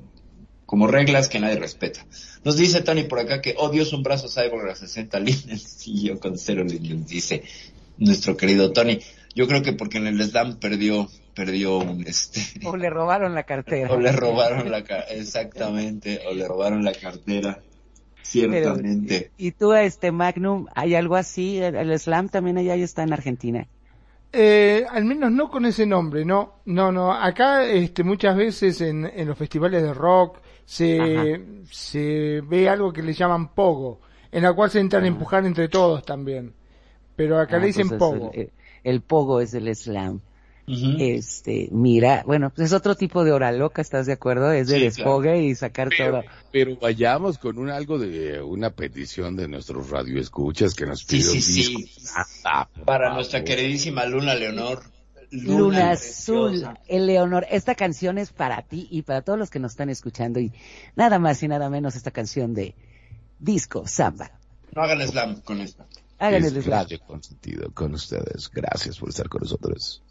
como reglas que nadie respeta. Nos dice Tony por acá que oh Dios, un brazo cyborg a 60 líneas y yo con cero líneas, dice nuestro querido Tony. Yo creo que porque en el slam perdió, perdió un este, O le robaron la cartera. o le robaron la ca exactamente, o le robaron la cartera, Pero, ciertamente. y tú, este Magnum, ¿hay algo así? El, el slam también allá está en Argentina. Eh, al menos no con ese nombre, no, no, no. Acá, este, muchas veces en, en los festivales de rock se, se ve algo que le llaman pogo, en la cual se entran a empujar entre todos también. Pero acá Ah, le dicen pues pogo. El, el pogo es el slam. Este, mira, bueno, pues es otro tipo de hora loca, ¿estás de acuerdo? Es de Sí, desfogue y sacar Pero, todo. pero vayamos con un algo de una petición de nuestros radioescuchas que nos Sí, pidió sí, sí. Ah, Para favor. nuestra queridísima Luna Leonor. Luna Azul, preciosa. Eleonor, esta canción es para ti y para todos los que nos están escuchando y nada más y nada menos esta canción de Disco Samba. No hagan slam con esto. Hagan Es el slam. Consentido con ustedes. Gracias por estar con nosotros.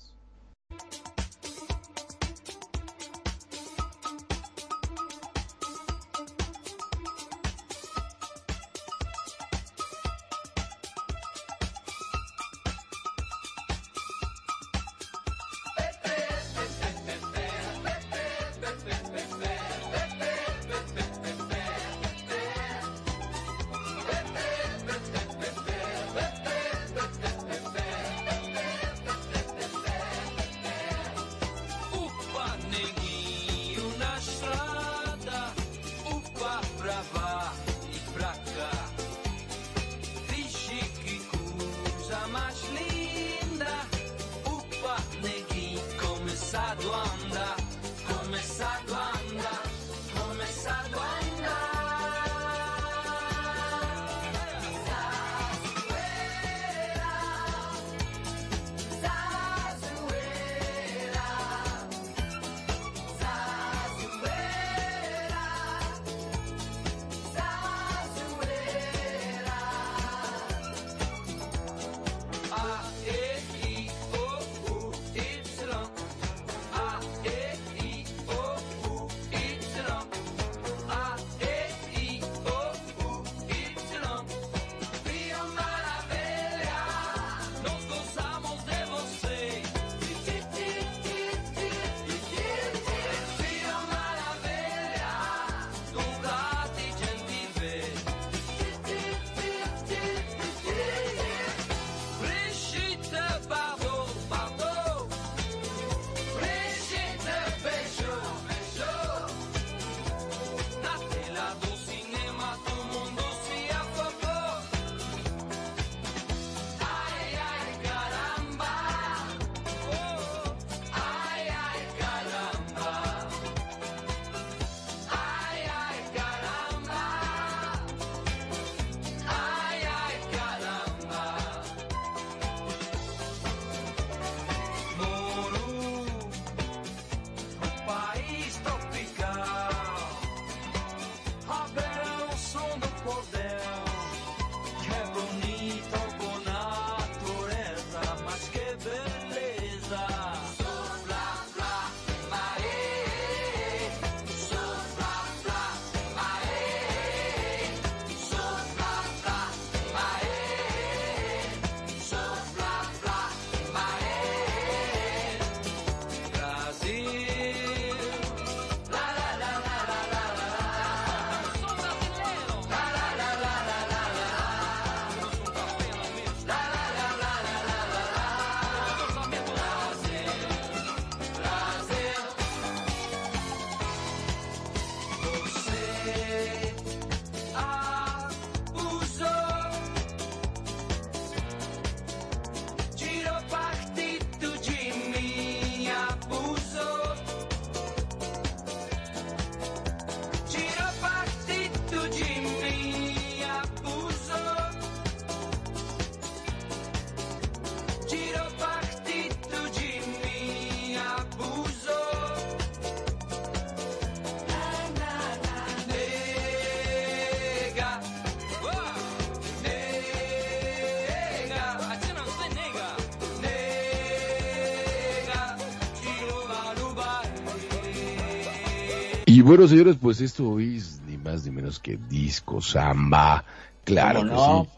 Bueno, señores, pues esto es ni más ni menos que disco samba. Claro ¿Cómo que no?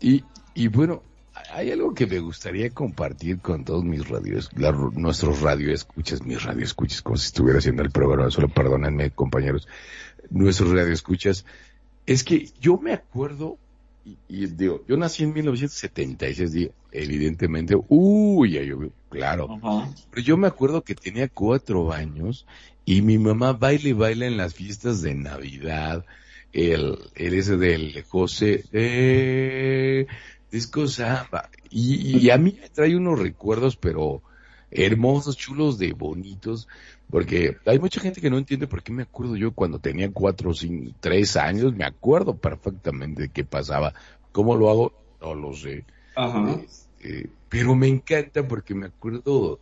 sí. Y, y bueno, hay algo que me gustaría compartir con todos mis radios, la- nuestros radioescuchas, mis radioescuchas, como si estuviera haciendo el programa, solo perdónenme, compañeros, nuestros radioescuchas, es que yo me acuerdo, y, y digo, yo nací en 1976, digo, evidentemente, uy, ya llovió, claro, pero yo me acuerdo que tenía cuatro años y mi mamá baila y baila en las fiestas de Navidad. El, el ese del José, eh, disco samba. Y, y a mí me trae unos recuerdos, pero hermosos, chulos, de bonitos, porque hay mucha gente que no entiende por qué me acuerdo yo cuando tenía cuatro, cinco, tres años, me acuerdo perfectamente de qué pasaba. ¿Cómo lo hago? No lo sé. Ajá. Eh, pero me encanta porque me acuerdo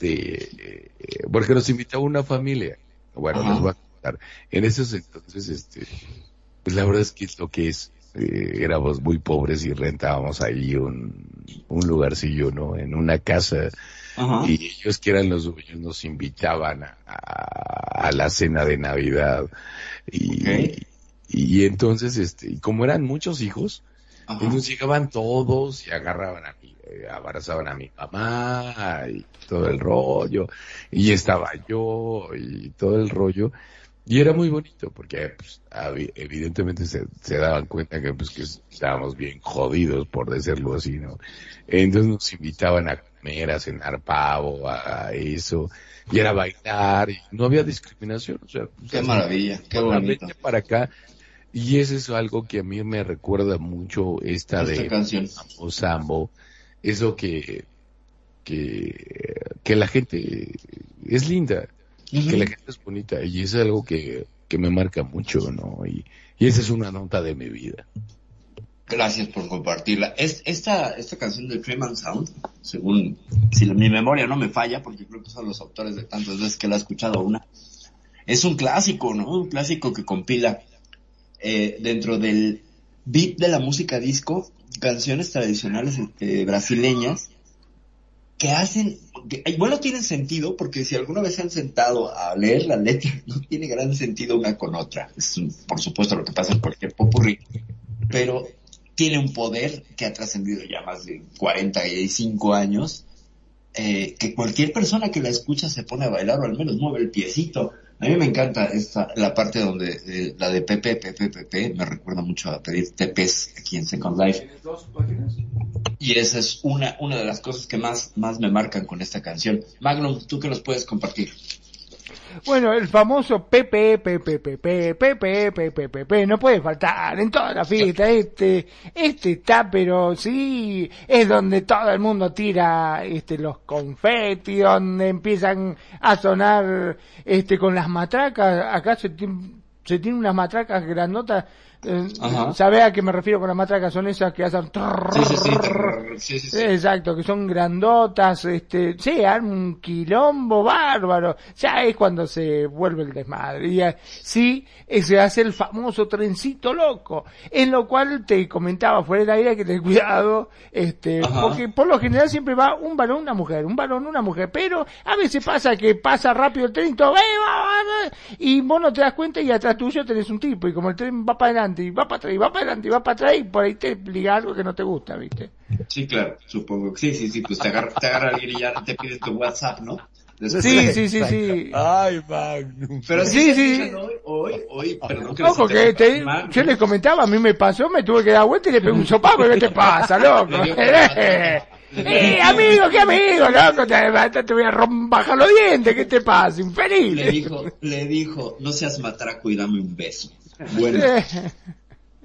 de, eh, porque nos invitaba una familia. Bueno, Ajá. les voy a contar. En esos entonces, este, pues la verdad es que es lo que es. Eh, éramos muy pobres y rentábamos ahí un, un lugarcillo, ¿no? En una casa. Ajá. Y ellos que eran los dueños nos invitaban a, a- a la cena de Navidad. Y, Ok. y entonces, este, y como eran muchos hijos, Ajá. entonces llegaban todos y agarraban a eh, abrazaban a mi mamá y todo el rollo, y estaba yo y todo el rollo, y era muy bonito porque pues, evidentemente se, se daban cuenta que pues que estábamos bien jodidos por decirlo así, ¿no? Entonces nos invitaban a comer, a cenar pavo, a eso, y era bailar, y no había discriminación, o sea, pues, Qué maravilla, qué bonito. para acá. Y eso es algo que a mí me recuerda mucho esta, Esta de canción. Sambo Sambo. Eso que, que, que la gente es linda, que la gente es bonita. Y es algo que, que me marca mucho, ¿no? Y, y esa es una nota de mi vida. Gracias por compartirla. Es, esta, esta canción de Cream and Sound, según si mi memoria no me falla, porque creo que son los autores de tantas veces que la he escuchado una, es un clásico, ¿no? Un clásico que compila eh, dentro del beat de la música disco canciones tradicionales este, brasileñas que hacen, que, bueno, tienen sentido, porque si alguna vez se han sentado a leer la letra, no tiene gran sentido una con otra. Es por supuesto lo que pasa en cualquier popurrí, pero tiene un poder que ha trascendido ya más de 45 años, eh, que cualquier persona que la escucha se pone a bailar o al menos mueve el piecito. A mí me encanta esta, la parte donde, eh, la de Pepe, Pepe, Pepe, me recuerda mucho a pedir tepes aquí en Second Life. Y esa es una, una de las cosas que más, más me marcan con esta canción. Magnum, ¿tú qué nos puedes compartir? Bueno, el famoso Pepe, Pepe, Pepe, Pepe, Pepe, Pepe, no puede faltar en toda la fiesta. Este, este está, pero sí, es donde todo el mundo tira, este, los confeti, donde empiezan a sonar, este, con las matracas. Acá se, se tiene unas matracas grandotas. Eh, Ajá. ¿Sabe a qué me refiero con las matracas? Son esas que hacen... Sí, sí, sí. sí, sí, sí. Exacto, que son grandotas, este, sí, un quilombo bárbaro, ya es cuando se vuelve el desmadre, y eh, sí, eh, se hace el famoso trencito loco, en lo cual te comentaba fuera del aire que ten cuidado, este, Ajá. porque por lo general siempre va un varón, una mujer, un varón, una mujer, pero a veces pasa que pasa rápido el tren y todo, ¡eh, va, va, va! y vos no te das cuenta y atrás tuyo tenés un tipo, y como el tren va para adelante, y va para atrás, y va para adelante, y va para atrás, y por ahí te liga algo que no te gusta, viste. Sí, claro, supongo que sí, sí, sí, pues te agarra, te agarra alguien y ya te pide tu WhatsApp, ¿no? Después- Sí, sí, sí, sí. Ay, Magnum. Pero Sí, sí. Hoy, hoy, hoy, perdón que Ojo que te, yo les comentaba, a mí me pasó, me tuve que dar vuelta y le pegué un sopapo, ¿qué te pasa, loco? Eh, eh, amigo, qué amigo, loco, te, te voy a bajar los dientes, ¿qué te pasa, infeliz? Le dijo, le dijo, no seas matraco y dame un beso. Bueno,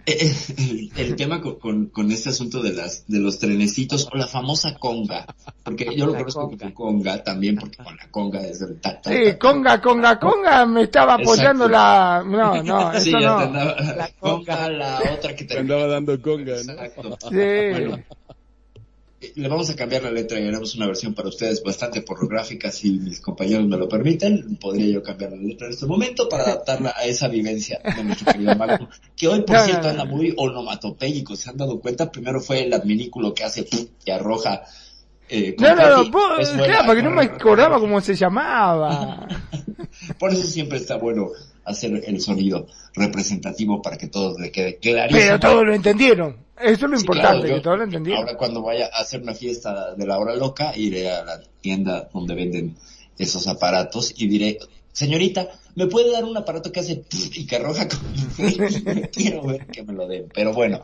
Eh, eh, el, el tema con, con, con este asunto de las, de los trenecitos o la famosa conga, porque yo lo La conozco conga. como conga también, porque con la conga es el ta, ta, Sí, ta, ta. conga, conga, conga, me estaba apoyando Exacto. la... No, no, Sí, eso no. andaba, La conga, conga. la otra que te andaba dando conga, ¿no? Exacto. Sí. Bueno, le vamos a cambiar la letra y haremos una versión para ustedes bastante pornográfica, si mis compañeros me lo permiten. Podría yo cambiar la letra en este momento para adaptarla a esa vivencia de nuestro querido Mago, que hoy, por No, cierto, no. anda muy onomatopéyico. ¿Se han dado cuenta? Primero fue el adminículo que hace ¡pum! y arroja eh, No, no, no, claro, porque no me acordaba cómo se llamaba. Por eso siempre está bueno hacer el sonido representativo para que todos le quede clarísimo. Pero todos lo entendieron. Eso es lo Sí, importante, claro, yo que todos lo entendieron. Ahora cuando vaya a hacer una fiesta de la hora loca, iré a la tienda donde venden esos aparatos y diré, señorita, ¿me puede dar un aparato que hace y que arroja con Quiero ver que me lo den. Pero bueno,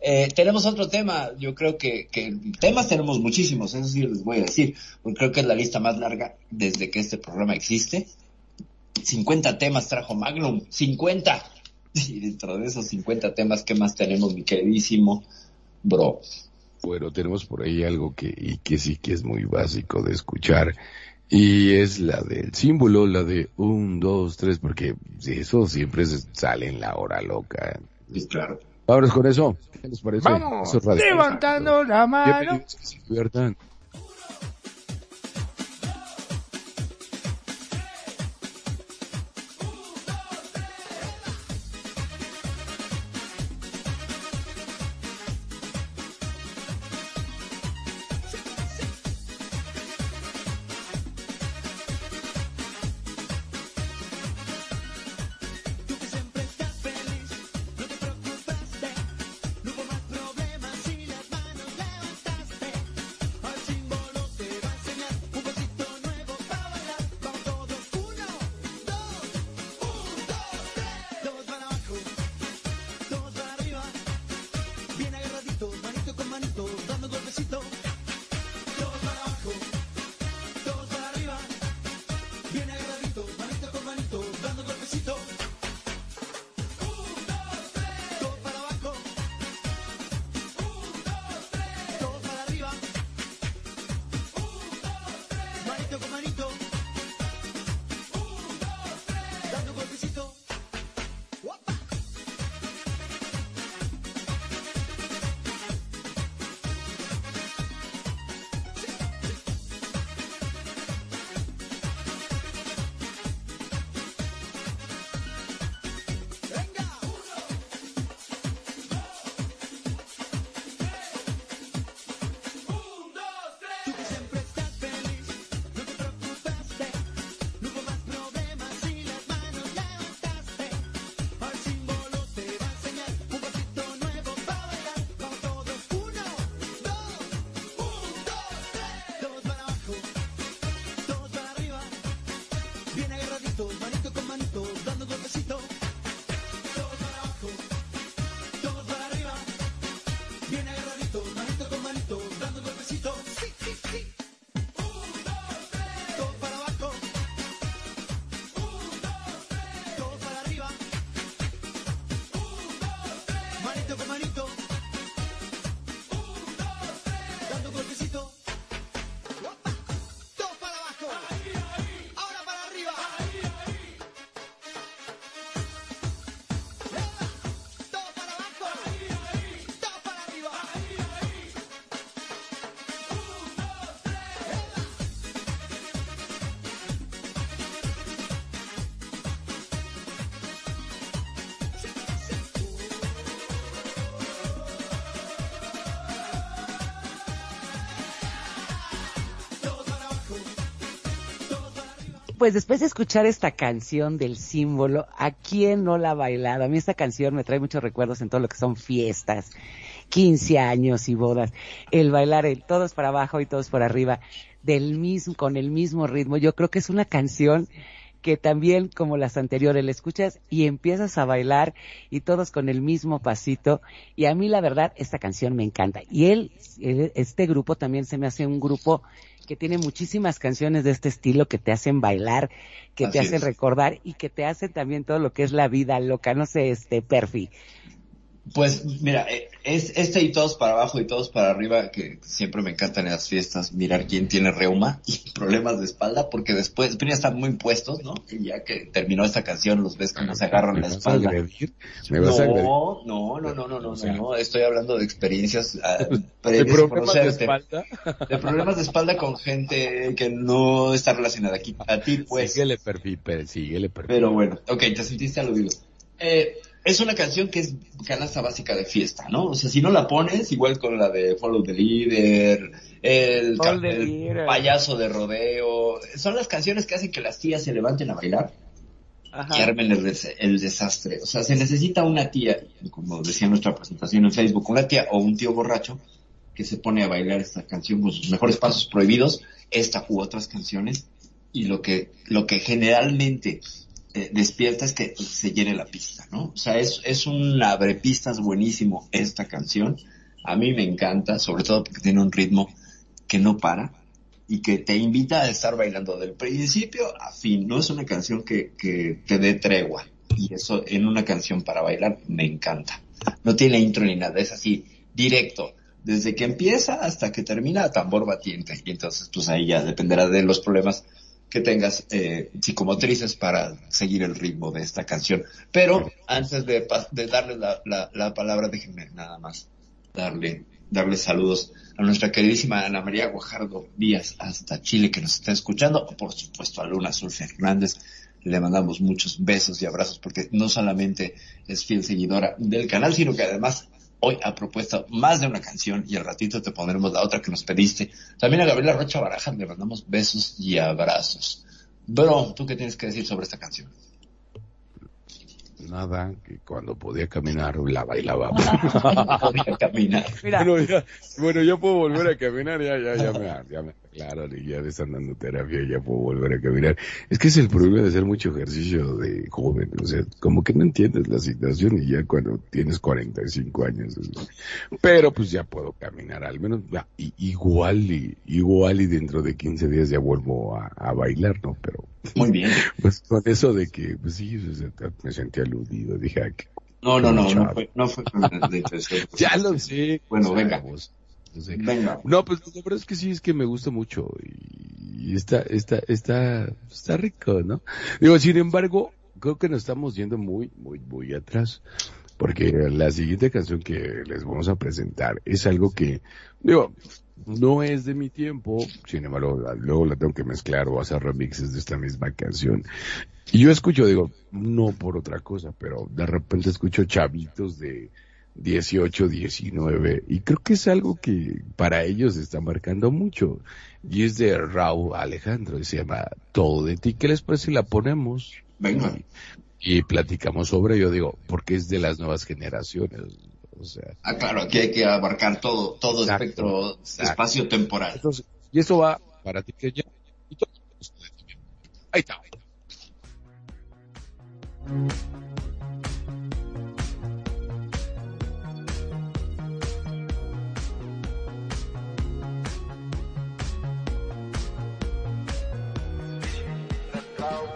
eh, tenemos otro tema. Yo creo que, que temas tenemos muchísimos, eso sí les voy a decir, porque creo que es la lista más larga desde que este programa existe. 50 temas trajo Magnum, 50. Y dentro de esos 50 temas, ¿qué más tenemos, mi queridísimo bro? Bueno, tenemos por ahí algo que, y que sí que es muy básico de escuchar. Y es la del símbolo, la de un, dos, tres, porque eso siempre se- sale en la hora loca. Sí, claro. Vámonos con eso. ¿Qué les parece? Vamos, levantando la mano. Manito Pues después de escuchar esta canción del símbolo, ¿a quién no la ha bailado? A mí esta canción me trae muchos recuerdos en todo lo que son fiestas, 15 años y bodas. El bailar el todos para abajo y todos para arriba, del mismo, con el mismo ritmo. Yo creo que es una canción que también como las anteriores la escuchas y empiezas a bailar y todos con el mismo pasito y a mí la verdad esta canción me encanta y él este grupo también se me hace un grupo que tiene muchísimas canciones de este estilo que te hacen bailar, que te hacen es. recordar y que te hacen también todo lo que es la vida loca, no sé, este Perfi. Pues mira, eh, es este y todos para abajo y todos para arriba, que siempre me encantan en las fiestas mirar quién tiene reuma y problemas de espalda, porque después, primero están muy puestos, ¿no? Y ya que terminó esta canción, los ves cómo se agarran ¿Me la espalda. ¿Me vas a? No, no, no, no, no, no, no, no, estoy hablando de experiencias ah, ¿De previas problemas de espalda? De problemas de espalda con gente que no está relacionada aquí a ti, pues. Síguele, perfil, síguele, perfil. Pero bueno, ok, te sentiste aludido. Eh, es una canción que es canasta básica de fiesta, ¿no? O sea, si no la pones, igual con la de Follow the Leader, el, el Leader. payaso de rodeo, son las canciones que hacen que las tías se levanten a bailar y Ajá. armen el, des- el desastre. O sea, se necesita una tía, como decía nuestra presentación en Facebook, una tía o un tío borracho que se pone a bailar esta canción con sus mejores pasos prohibidos, esta u otras canciones, y lo que, lo que generalmente eh, despierta es que se llene la pista, ¿no? O sea, es, es un abrepistas buenísimo esta canción. A mí me encanta, sobre todo porque tiene un ritmo que no para y que te invita a estar bailando del principio a fin. No es una canción que, que te dé tregua. Y eso en una canción para bailar me encanta. No tiene intro ni nada, es así, directo. Desde que empieza hasta que termina tambor batiente. Y entonces, pues ahí ya dependerá de los problemas que tengas eh, psicomotrices para seguir el ritmo de esta canción. Pero antes de, de darle la, la, la palabra, déjenme nada más darle, darle saludos a nuestra queridísima Ana María Guajardo Díaz hasta Chile que nos está escuchando, o por supuesto a Luna Azul Fernández. Le mandamos muchos besos y abrazos porque no solamente es fiel seguidora del canal, sino que además hoy ha propuesto más de una canción y al ratito te pondremos la otra que nos pediste. También a Gabriela Rocha Baraja le mandamos besos y abrazos. Bro, ¿tú qué tienes que decir sobre esta canción? Nada, que cuando podía caminar la bailaba. Podía caminar. Mira, Bueno, ya, bueno, ya puedo volver a caminar, ya, ya, ya me, ya me aclararon y ya me están dando terapia, ya puedo volver a caminar. Es que es el problema de hacer mucho ejercicio de joven, o sea, como que no entiendes la situación y ya cuando tienes 45 años. Pero pues ya puedo caminar, al menos ya, igual y, igual y dentro de 15 días ya vuelvo a, a bailar, ¿no? Pero Muy bien. pues con eso de que, pues sí, o sea, me sentí aludido, dije, ah, que- No, no, no, no fue, no fue con ya lo sé. Bueno, venga. chavos, lo sé. Venga. No, pues la verdad es que sí, es que me gusta mucho y, y está, está, está, está rico, ¿no? Digo, sin embargo, creo que nos estamos yendo muy, muy, muy atrás. Porque la siguiente canción que les vamos a presentar es algo que, digo, no es de mi tiempo, sin embargo, luego la tengo que mezclar o hacer remixes de esta misma canción. Y yo escucho, digo, no por otra cosa, pero de repente escucho chavitos de 18, 19, y creo que es algo que para ellos está marcando mucho. Y es de Raúl Alejandro, y se llama Todo de ti. ¿Qué les parece si la ponemos? Venga. Y, platicamos sobre ello, digo, porque es de las nuevas generaciones. O sea, Ah, claro, aquí hay que abarcar todo, todo Exacto, espectro exacto. espacio temporal. entonces, y esto va para ti que ya. y también. Ahí está. ahí está. El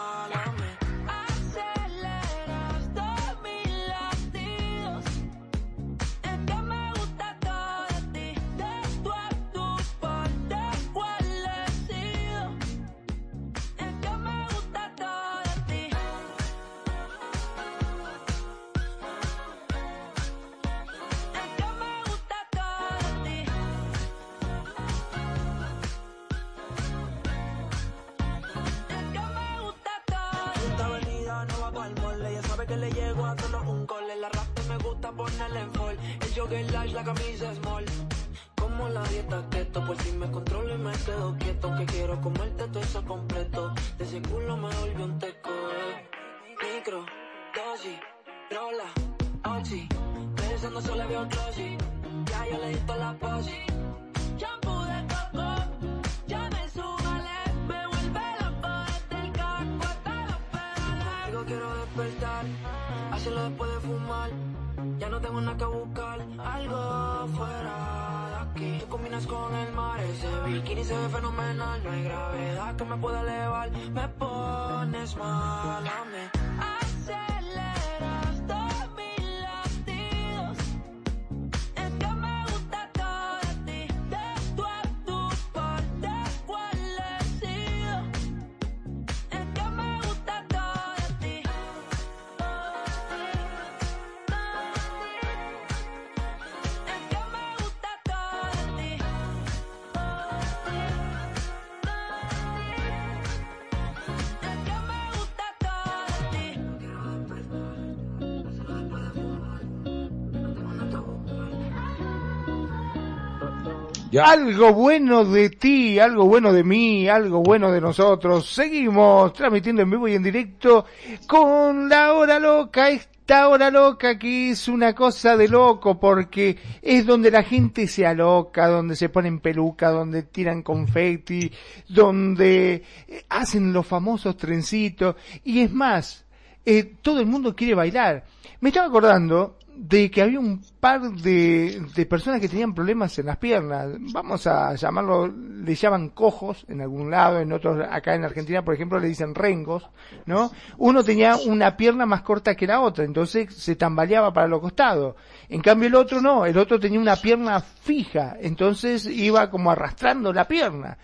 Algo bueno de ti, algo bueno de mí, algo bueno de nosotros. Seguimos transmitiendo en vivo y en directo con la hora loca. Esta hora loca que es una cosa de loco porque es donde la gente se aloca, donde se ponen peluca, donde tiran confeti, donde eh, hacen los famosos trencitos. Y es más, eh, todo el mundo quiere bailar. Me estaba acordando de que había un par de, de personas que tenían problemas en las piernas. Vamos a llamarlo, le llaman cojos en algún lado, en otros, acá en Argentina, por ejemplo, le dicen rengos, ¿no? Uno tenía una pierna más corta que la otra, entonces se tambaleaba para los costados. En cambio el otro no, el otro tenía una pierna fija, entonces iba como arrastrando la pierna.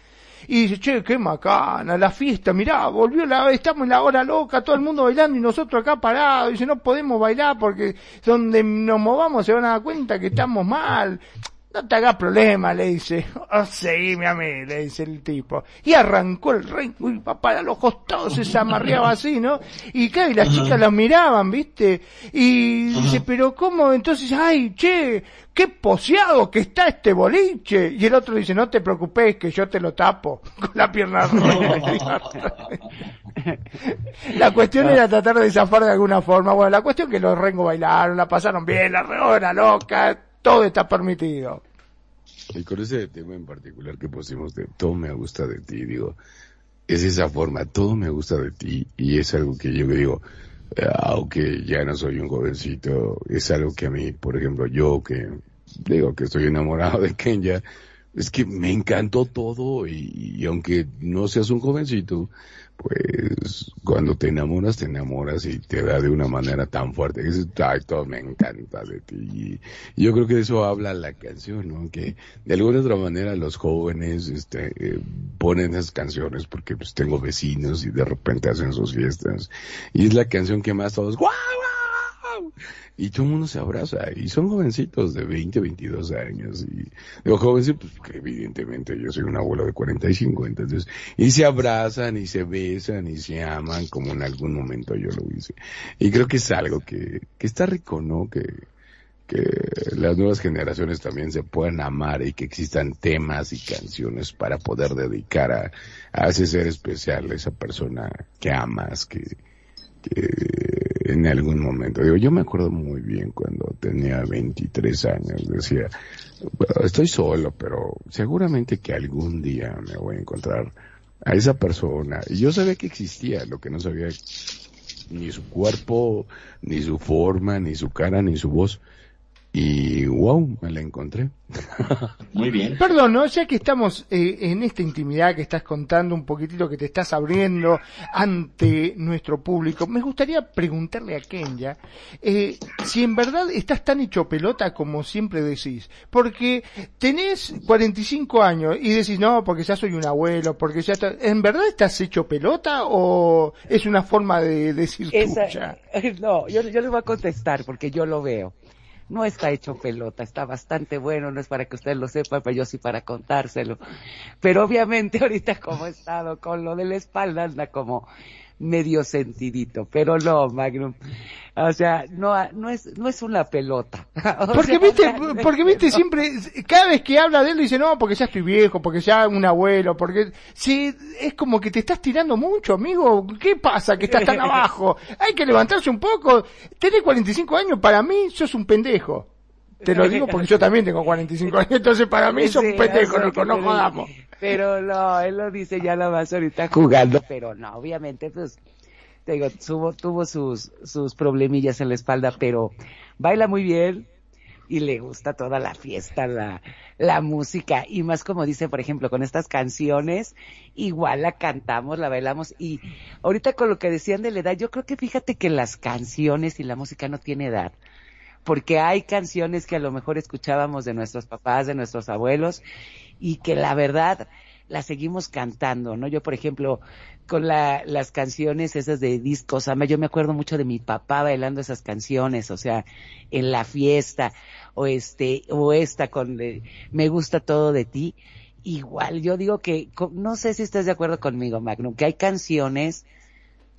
Y dice, che, qué macana, la fiesta, mirá, volvió la, estamos en la hora loca, todo el mundo bailando y nosotros acá parados. Dice, no podemos bailar porque donde nos movamos se van a dar cuenta que estamos mal. No te hagas problema, le dice. Oh, seguime a mí, le dice el tipo. Y arrancó el rey, uy, papá, a los costados se zamarreaba así, ¿no? Y claro, y las chicas la miraban, ¿viste? Y dice, pero ¿cómo? Entonces, ay, che, qué poseado que está este boliche. Y el otro dice, no te preocupes, que yo te lo tapo con la pierna. La cuestión era tratar de zafar de alguna forma. Bueno, la cuestión que los rengos bailaron, la pasaron bien, la hora loca, todo está permitido. Y con ese tema en particular que pusimos de todo me gusta de ti, digo, es esa forma, todo me gusta de ti y es algo que yo digo, eh, aunque ya no soy un jovencito, es algo que a mí, por ejemplo, yo que digo que estoy enamorado de Kenya, es que me encantó todo y, y aunque no seas un jovencito, pues cuando te enamoras, te enamoras y te da de una manera tan fuerte que dices, ay, todo me encanta de ti. Y yo creo que eso habla la canción, ¿no? Que de alguna otra manera los jóvenes, este, eh, ponen esas canciones porque pues tengo vecinos y de repente hacen sus fiestas. Y es la canción que más todos, ¡guau, Y todo el mundo se abraza, y son jovencitos de 20, 22 años, y digo jovencitos, pues evidentemente yo soy un abuelo de 45, entonces, y se abrazan, y se besan, y se aman, como en algún momento yo lo hice. Y creo que es algo que, que está rico, ¿no? Que, que las nuevas generaciones también se puedan amar y que existan temas y canciones para poder dedicar a, a ese ser especial, a esa persona que amas, que en algún momento, digo, yo me acuerdo muy bien cuando tenía 23 años, decía, "Bueno, estoy solo, pero seguramente que algún día me voy a encontrar a esa persona. Y yo sabía que existía, lo que no sabía ni su cuerpo, ni su forma, ni su cara, ni su voz. Y wow, me la encontré. Muy bien. Perdón, ¿no? Ya que estamos eh, en esta intimidad que estás contando un poquitito, que te estás abriendo ante nuestro público, me gustaría preguntarle a Kenya eh, si en verdad estás tan hecho pelota como siempre decís. Porque tenés 45 años y decís, no, porque ya soy un abuelo, porque ya está... ¿En verdad estás hecho pelota o es una forma de decir Esa- tuya? no, yo, yo le voy a contestar porque yo lo veo. No está hecho pelota, está bastante bueno, no es para que usted lo sepa, pero yo sí para contárselo. Pero obviamente ahorita como he estado con lo de la espalda anda como medio sentidito, pero no, Magnum. O sea, no, no es, no es una pelota. O Porque sea, viste, porque viste siempre, cada vez que habla de él dice, no, porque ya estoy viejo, porque ya un abuelo, porque, sí, es como que te estás tirando mucho, amigo, ¿qué pasa que estás tan abajo? Hay que levantarse un poco, tenés 45 años, para mí sos un pendejo. Te lo digo porque yo también tengo 45 años, entonces para mí sos un pendejo, no, no jodamos. Pero no, él lo dice ya nada más ahorita jugando, pero no, obviamente, pues, te digo, tuvo, tuvo sus, sus problemillas en la espalda, pero baila muy bien y le gusta toda la fiesta, la, la música. Y más como dice, por ejemplo, con estas canciones, igual la cantamos, la bailamos. Y ahorita con lo que decían de la edad, yo creo que fíjate que las canciones y la música no tiene edad. Porque hay canciones que a lo mejor escuchábamos de nuestros papás, de nuestros abuelos, y que la verdad las seguimos cantando, ¿no? Yo, por ejemplo, con la, las canciones esas de discos, yo me acuerdo mucho de mi papá bailando esas canciones, o sea, en la fiesta, o este, o esta con de, Me gusta todo de ti. Igual, yo digo que, no sé si estás de acuerdo conmigo, Magnum, que hay canciones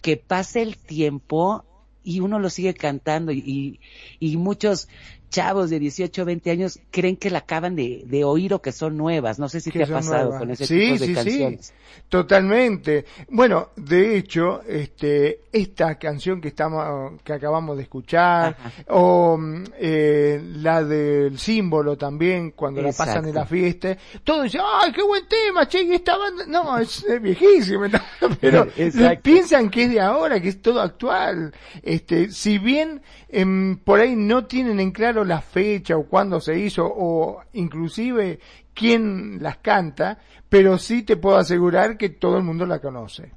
que pasa el tiempo y uno lo sigue cantando y, y muchos chavos de 18 20 años creen que la acaban de, de oír o que son nuevas. No sé si te ha pasado nuevas. con ese sí, tipo de sí, canciones. Sí, totalmente. Bueno, de hecho, este, esta canción que estamos, que acabamos de escuchar, Ajá. o mm, eh, la del símbolo también, cuando la pasan en la fiesta, todos dicen, ¡ay, qué buen tema, che! y esta banda, no, es, es viejísima, ¿no? pero Exacto. piensan que es de ahora, que es todo actual. Este, si bien em, por ahí no tienen en claro la fecha o cuándo se hizo o inclusive quién las canta, pero sí te puedo asegurar que todo el mundo la conoce.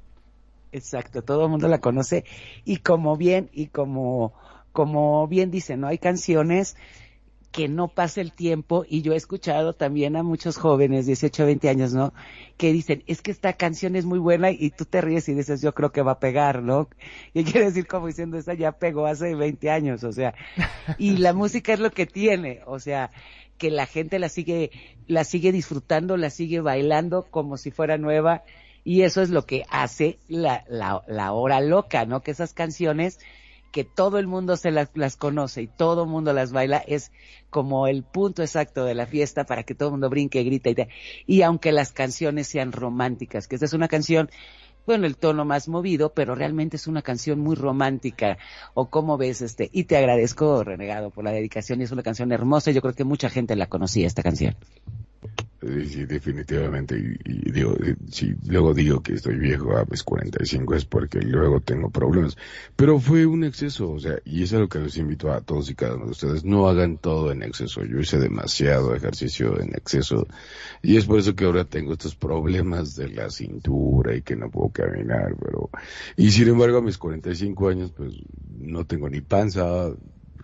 Exacto, todo el mundo la conoce y como bien y como como bien dice, no hay canciones que no pase el tiempo y yo he escuchado también a muchos jóvenes, 18, 20 años, ¿no? Que dicen, es que esta canción es muy buena y tú te ríes y dices, yo creo que va a pegar, ¿no? Y quiere decir como diciendo, esa ya pegó hace 20 años, o sea, y la música es lo que tiene, o sea, que la gente la sigue, la sigue disfrutando, la sigue bailando como si fuera nueva y eso es lo que hace la, la, la hora loca, ¿no? Que esas canciones que todo el mundo se las, las conoce y todo el mundo las baila es como el punto exacto de la fiesta para que todo el mundo brinque, grite y, te- y aunque las canciones sean románticas, que esta es una canción bueno, el tono más movido, pero realmente es una canción muy romántica. ¿O cómo ves este? Y te agradezco, Renegado, por la dedicación. Y es una canción hermosa. y Yo creo que mucha gente la conocía, esta canción. Sí, definitivamente. Y, y digo, eh, si luego digo que estoy viejo a mis 45 es porque luego tengo problemas. Pero fue un exceso, o sea, y eso es lo que les invito a todos y cada uno de ustedes. No hagan todo en exceso. Yo hice demasiado ejercicio en exceso. Y es por eso que ahora tengo estos problemas de la cintura y que no puedo caminar, pero... Y sin embargo a mis 45 años pues no tengo ni panza,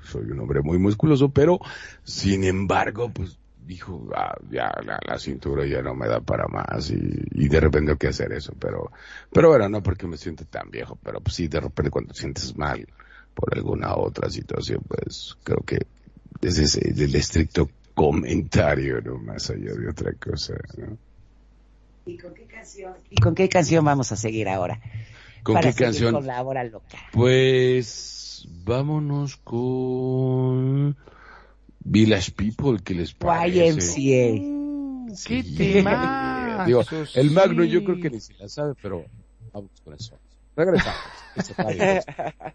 soy un hombre muy musculoso, pero sin embargo pues dijo, ah, ya la, la cintura ya no me da para más y, y de repente tengo que hacer eso, pero, pero bueno, no porque me siento tan viejo, pero pues sí, de repente cuando te sientes mal por alguna otra situación, pues creo que es ese, el estricto comentario, no más allá de otra cosa, ¿no? ¿Y con qué canción? ¿Y con qué canción vamos a seguir ahora? ¿Con Para qué seguir canción? Con la hora loca. Pues vámonos con Village People, ¿qué les parece? YMCA. Uh, ¡Qué Sí. tema! Digo, el Magno yo creo que ni se la sabe, pero vamos con eso. Regresamos.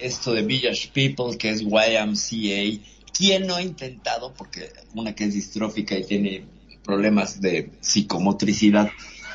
esto de Village People, que es YMCA. ¿Quién no ha intentado, porque una que es distrófica y tiene problemas de psicomotricidad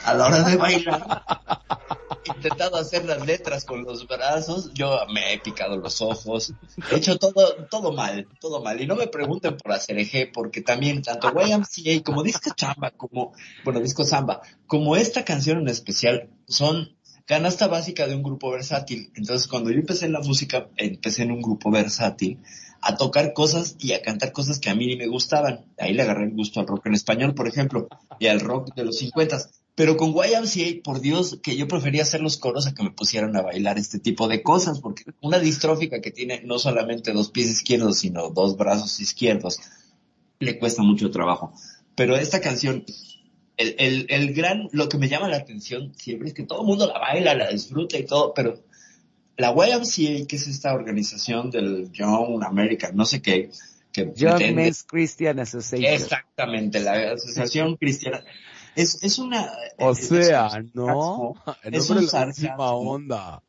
a la hora de bailar, intentado hacer las letras con los brazos, yo me he picado los ojos, he hecho todo, todo mal, todo mal. Y no me pregunten por hacer eje, porque también tanto YMCA como Disco Chamba, como, bueno, Disco Samba, como esta canción en especial, son canasta básica de un grupo versátil. Entonces, cuando yo empecé en la música, empecé en un grupo versátil a tocar cosas y a cantar cosas que a mí ni me gustaban. Ahí le agarré el gusto al rock en español, por ejemplo, y al rock de los 50. Pero con YMCA, por Dios, que yo prefería hacer los coros a que me pusieran a bailar este tipo de cosas, porque una distrófica que tiene no solamente dos pies izquierdos, sino dos brazos izquierdos, le cuesta mucho trabajo. Pero esta canción, el, el, el gran, lo que me llama la atención siempre es que todo el mundo la baila, la disfruta y todo, pero la YMCA, que es esta organización del Young American, no sé qué, que Young pretende- Men's Christian Association. Exactamente, la Asociación Cristiana. Es, es una... O sea, es ¿no? Es un sarcasmo. onda.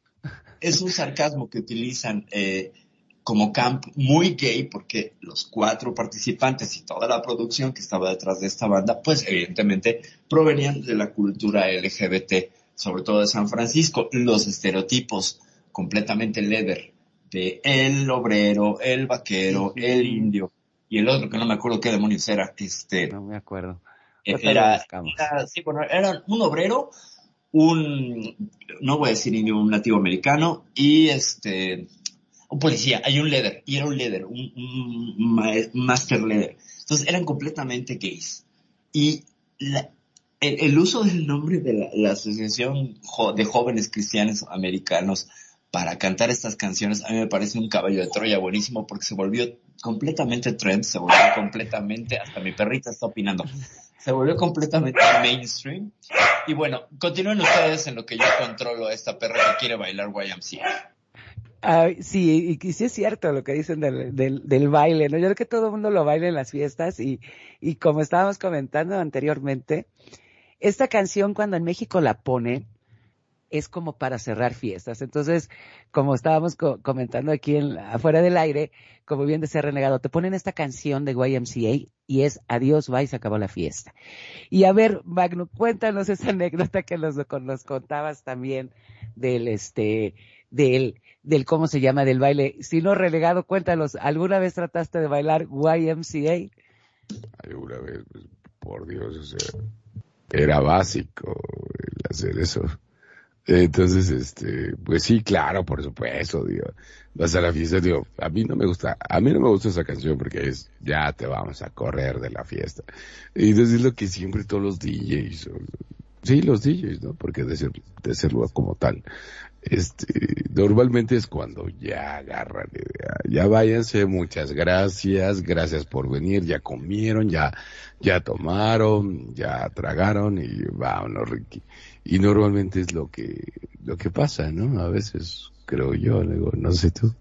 Es un sarcasmo que utilizan eh, como camp muy gay porque los cuatro participantes y toda la producción que estaba detrás de esta banda, pues evidentemente provenían de la cultura LGBT, sobre todo de San Francisco. Los estereotipos completamente leather de el obrero, el vaquero, el indio y el otro que no me acuerdo qué demonios era, este, No me acuerdo. Lo era, era- sí, bueno, era un obrero, un, no voy a decir indio, un nativo americano y este, un policía, hay un leather, y era un leather, un, un ma- master leather. Entonces eran completamente gays. Y el, uso del nombre de la, Asociación de Jóvenes Cristianos Americanos para cantar estas canciones a mí me parece un caballo de Troya buenísimo porque se volvió completamente trend, se volvió completamente, hasta mi perrita está opinando, se volvió completamente mainstream. Y bueno, continúen ustedes en lo que yo controlo a esta perra que quiere bailar YMCA. Ay, sí, y sí es cierto lo que dicen del, del, del baile, ¿no? Yo creo que todo el mundo lo baila en las fiestas y, y como estábamos comentando anteriormente, esta canción cuando en México la pone es como para cerrar fiestas. Entonces, como estábamos co- comentando aquí en, afuera del aire, como bien decía Renegado, te ponen esta canción de YMCA y es adiós, bye, se acabó la fiesta. Y a ver, Magno, cuéntanos esa anécdota que nos contabas también del este, del, del cómo se llama, del baile. Si no relegado, cuéntanos, ¿alguna vez trataste de bailar YMCA? Alguna vez, pues, por Dios, era básico el hacer eso. Entonces, este, pues sí, claro, por supuesto, digo, vas a la fiesta, digo, a mí no me gusta, a mí no me gusta esa canción porque es, ya te vamos a correr de la fiesta. Y entonces es lo que siempre todos los DJs, sí, los DJs, ¿no? Porque de, ser, de serlo como tal, este, normalmente es cuando ya agarran idea, ya váyanse, muchas gracias, gracias por venir, ya comieron, ya, ya tomaron, ya tragaron y vámonos, Ricky. Y normalmente es lo que, lo que pasa, ¿no? A veces, creo yo, luego, no sé tú,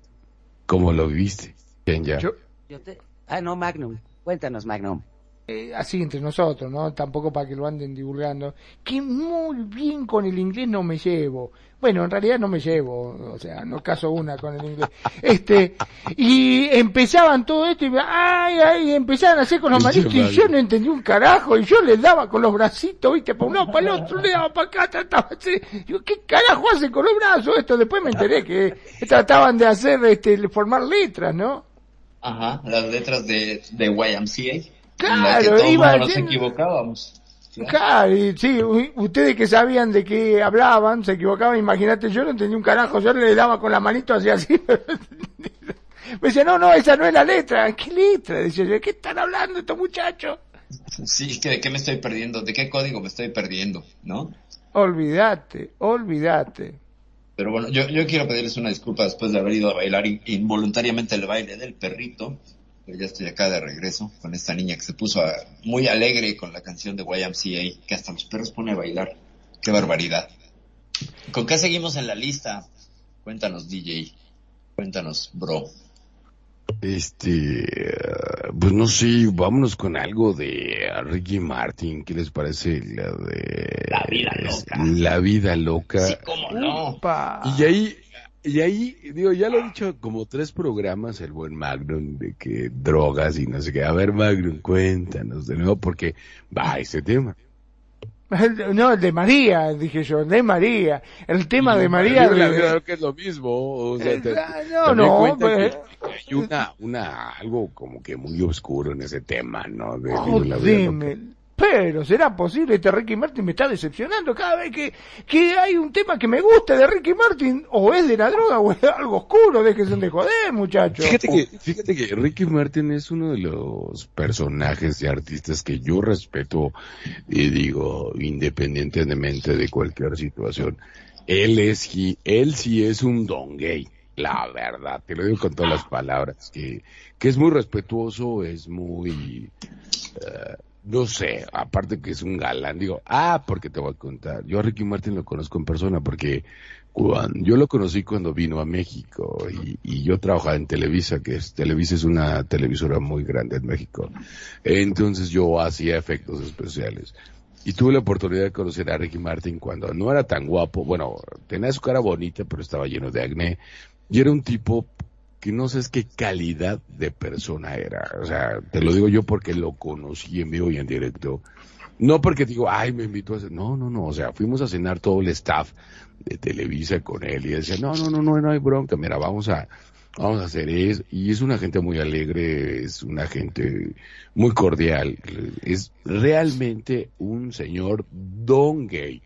¿cómo lo viste? ¿Quién ya? Yo, Yo te... Ah, no, Magnum. Cuéntanos, Magnum. Eh, así entre nosotros, ¿no? Tampoco para que lo anden divulgando, que muy bien con el inglés no me llevo. Bueno, en realidad no me llevo, o sea, no caso una con el inglés. Este, y empezaban todo esto y me, ay, ay, empezaban a hacer con los manitos y yo no entendí un carajo y yo les daba con los bracitos, viste, para un lado, para el otro, le daba para acá, trataba de hacer, digo, ¿qué carajo hacen con los brazos esto? Después me enteré que trataban de hacer, este, formar letras, ¿no? Ajá, las letras de, de YMCA. Claro, que iba nos equivocábamos. Claro. Sí, ustedes que sabían de qué hablaban, se equivocaban, imagínate, yo no entendí un carajo, yo le daba con la manito así así. Me decía, no, no, esa no es la letra. ¿Qué letra? Yo, ¿de qué están hablando estos muchachos? Sí, que de qué me estoy perdiendo, de qué código me estoy perdiendo, ¿no? Olvídate, olvídate. Pero bueno, yo, yo quiero pedirles una disculpa después de haber ido a bailar in- involuntariamente el baile del perrito. Pero ya estoy acá de regreso con esta niña que se puso a- muy alegre con la canción de YMCA, que hasta los perros pone a bailar. Qué barbaridad. ¿Con qué seguimos en la lista? Cuéntanos, DJ. Cuéntanos, bro. Este, eh, pues no sé, vámonos con algo de Ricky Martin, ¿qué les parece la de La vida loca. La vida loca. Sí, cómo no. Y ahí, Y ahí, digo, ya lo he dicho como tres programas el buen Magnum de que drogas y no sé qué. A ver, Magnum, cuéntanos de nuevo porque va ese tema. No, el de María, dije yo, el de María. El tema de María. Yo de- creo que es lo mismo. O sea, te- Eh, no, también no, pues- que hay una, una, algo como que muy oscuro en ese tema, ¿no? De, Oh, de Pero, ¿será posible? Este Ricky Martin me está decepcionando cada vez que, que hay un tema que me gusta de Ricky Martin, o es de la droga o es algo oscuro, déjense de joder, muchachos. Fíjate que, fíjate que Ricky Martin es uno de los personajes y artistas que yo respeto y digo, independientemente de cualquier situación. Él es, he- él sí es un don gay, la verdad, te lo digo con todas las palabras, que, que es muy respetuoso, es muy, eh, no sé, aparte que es un galán, digo, ah, porque te voy a contar, yo a Ricky Martin lo conozco en persona porque cuando, yo lo conocí cuando vino a México y, y yo trabajaba en Televisa, que es, Televisa es una televisora muy grande en México. Entonces yo hacía efectos especiales. Y tuve la oportunidad de conocer a Ricky Martin cuando no era tan guapo, bueno, tenía su cara bonita, pero estaba lleno de acné. Y era un tipo que no sé es qué calidad de persona era. O sea, te lo digo yo porque lo conocí en vivo y en directo. No porque digo, ay, me invitó a hacer. No, no, no. O sea, fuimos a cenar todo el staff de Televisa con él y decía, no, no, no, no, no hay bronca. Mira, vamos a, vamos a hacer eso. Y es una gente muy alegre, es una gente muy cordial. Es realmente un señor don gay.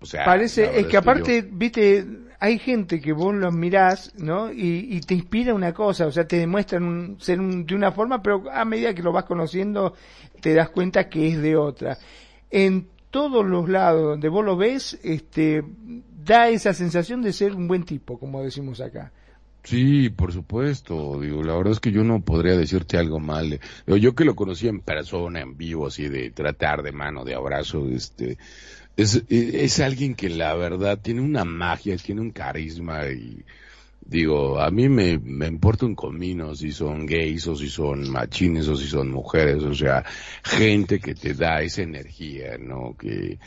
O sea, la Parece, es que yo- aparte, viste, hay gente que vos los mirás, ¿no? Y, y te inspira una cosa, o sea, te demuestran un- ser un- de una forma, pero a medida que lo vas conociendo, te das cuenta que es de otra. En todos los lados donde vos lo ves, este, da esa sensación de ser un buen tipo, como decimos acá. Sí, por supuesto. Digo, la verdad es que yo no podría decirte algo mal. Digo, yo que lo conocí en persona, en vivo, así de tratar de mano, de abrazo, este, es, es alguien que la verdad tiene una magia, tiene un carisma y digo, a mí me, me importa un comino si son gays o si son machines o si son mujeres, o sea, gente que te da esa energía, ¿no? Que,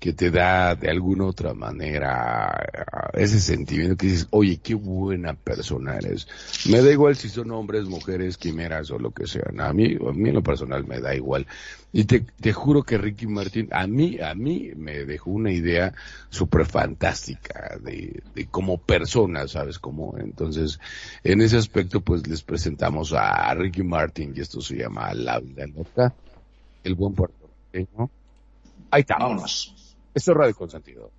que te da de alguna otra manera ese sentimiento que dices, oye, qué buena persona eres. Me da igual si son hombres, mujeres, quimeras o lo que sean. A mí, a mí en lo personal me da igual. Y te, te juro que Ricky Martin, a mí, a mí me dejó una idea súper fantástica de, de como persona, ¿sabes cómo? Entonces, en ese aspecto, pues les presentamos a Ricky Martin y esto se llama La Vida Loca, el buen puertorriqueño. Ahí está. Vámonos. Esto es Radio Consentido.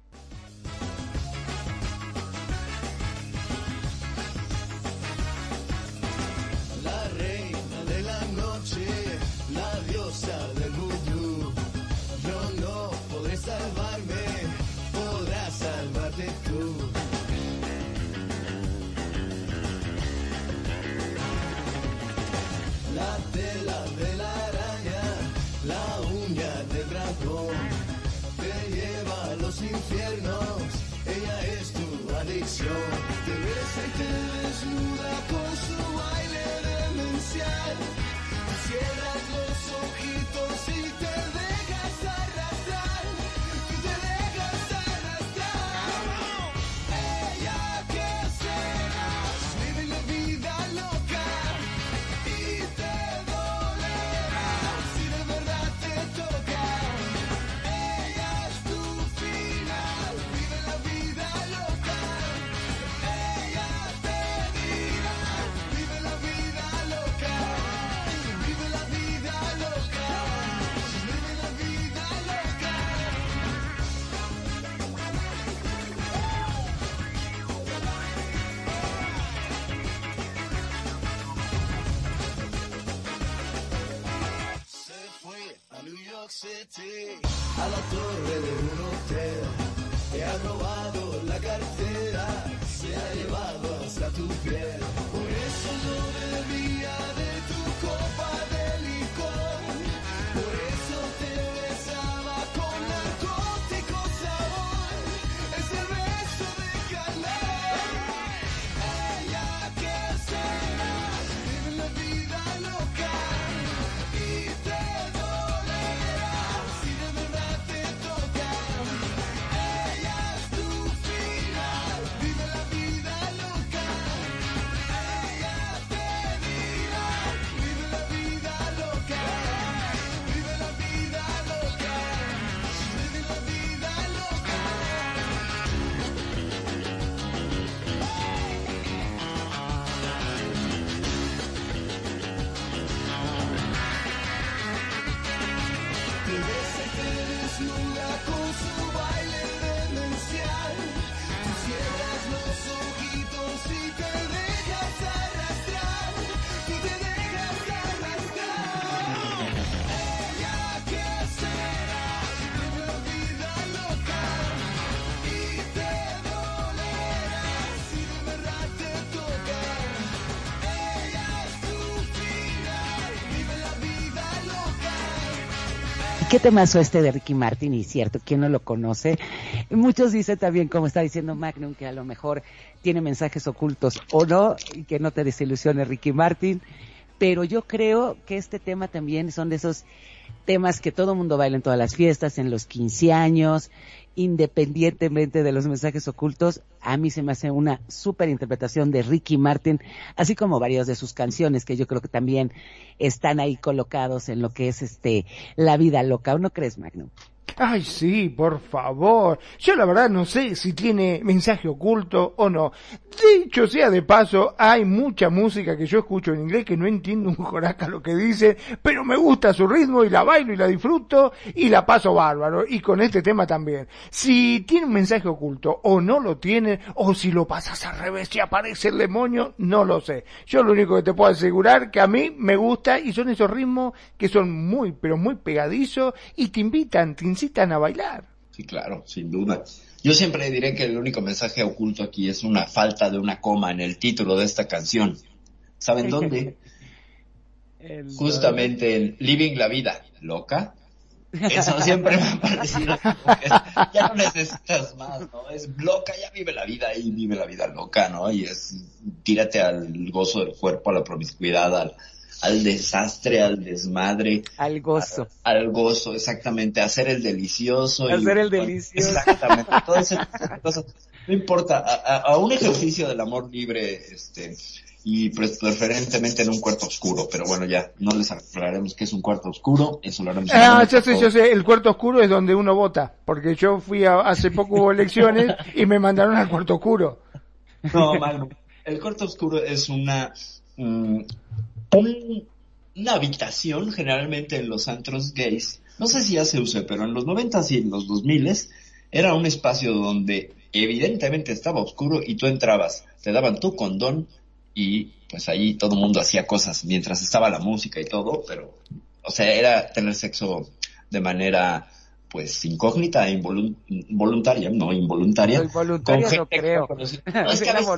A la torre de un hotel. Te ha robado la cartera, se ha llevado hasta tu piel. Por eso no bebía de tu copa qué temazo este de Ricky Martin, y cierto, ¿quién no lo conoce? Muchos dicen también, como está diciendo Magnum, que a lo mejor tiene mensajes ocultos o no, y que no te desilusione Ricky Martin, pero yo creo que este tema también son de esos temas que todo mundo baila en todas las fiestas, en los 15 años, independientemente de los mensajes ocultos, a mí se me hace una súper interpretación de Ricky Martin, así como varias de sus canciones que yo creo que también están ahí colocados en lo que es este la vida loca, ¿o no crees, Magnum? Ay, sí, por favor. Yo la verdad no sé si tiene mensaje oculto o no. Dicho sea de paso, hay mucha música que yo escucho en inglés que no entiendo un joraca lo que dice, pero me gusta su ritmo y la bailo y la disfruto y la paso bárbaro. Y con este tema también. Si tiene un mensaje oculto o no lo tiene, o si lo pasas al revés y aparece el demonio, no lo sé. Yo lo único que te puedo asegurar que a mí me gusta y son esos ritmos que son muy, pero muy pegadizos y te invitan, te incitan a bailar. Sí, claro, sin duda. Yo siempre diré que el único mensaje oculto aquí es una falta de una coma en el título de esta canción. ¿Saben dónde? Justamente en Living la Vida Loca. Eso siempre me ha parecido como que ya no necesitas más, ¿no? Es loca, ya vive la vida y vive la vida loca, ¿no? Y es tírate al gozo del cuerpo, a la promiscuidad, al, al desastre, al desmadre. Al gozo. Al, al gozo, exactamente, hacer el delicioso. Hacer el delicioso. Exactamente, todas esas cosas. No importa, a, un ejercicio del amor libre, este, y preferentemente en un cuarto oscuro, pero bueno, ya, no les aclararemos que es un cuarto oscuro, eso lo haremos. Ah, yo sé, yo sé, el cuarto oscuro es donde uno vota, porque yo fui a, hace poco hubo elecciones y me mandaron al cuarto oscuro. No, Magno. El cuarto oscuro es una, mm, un- una habitación generalmente en los antros gays. No sé si ya se use, pero en los noventas y en los dos miles era un espacio donde evidentemente estaba oscuro y tú entrabas, te daban tu condón y pues ahí todo el mundo hacía cosas mientras estaba la música y todo, pero, o sea, era tener sexo de manera pues incógnita e involun- involuntaria, no involuntaria. No, involuntaria no creo. No, es que a Era veces-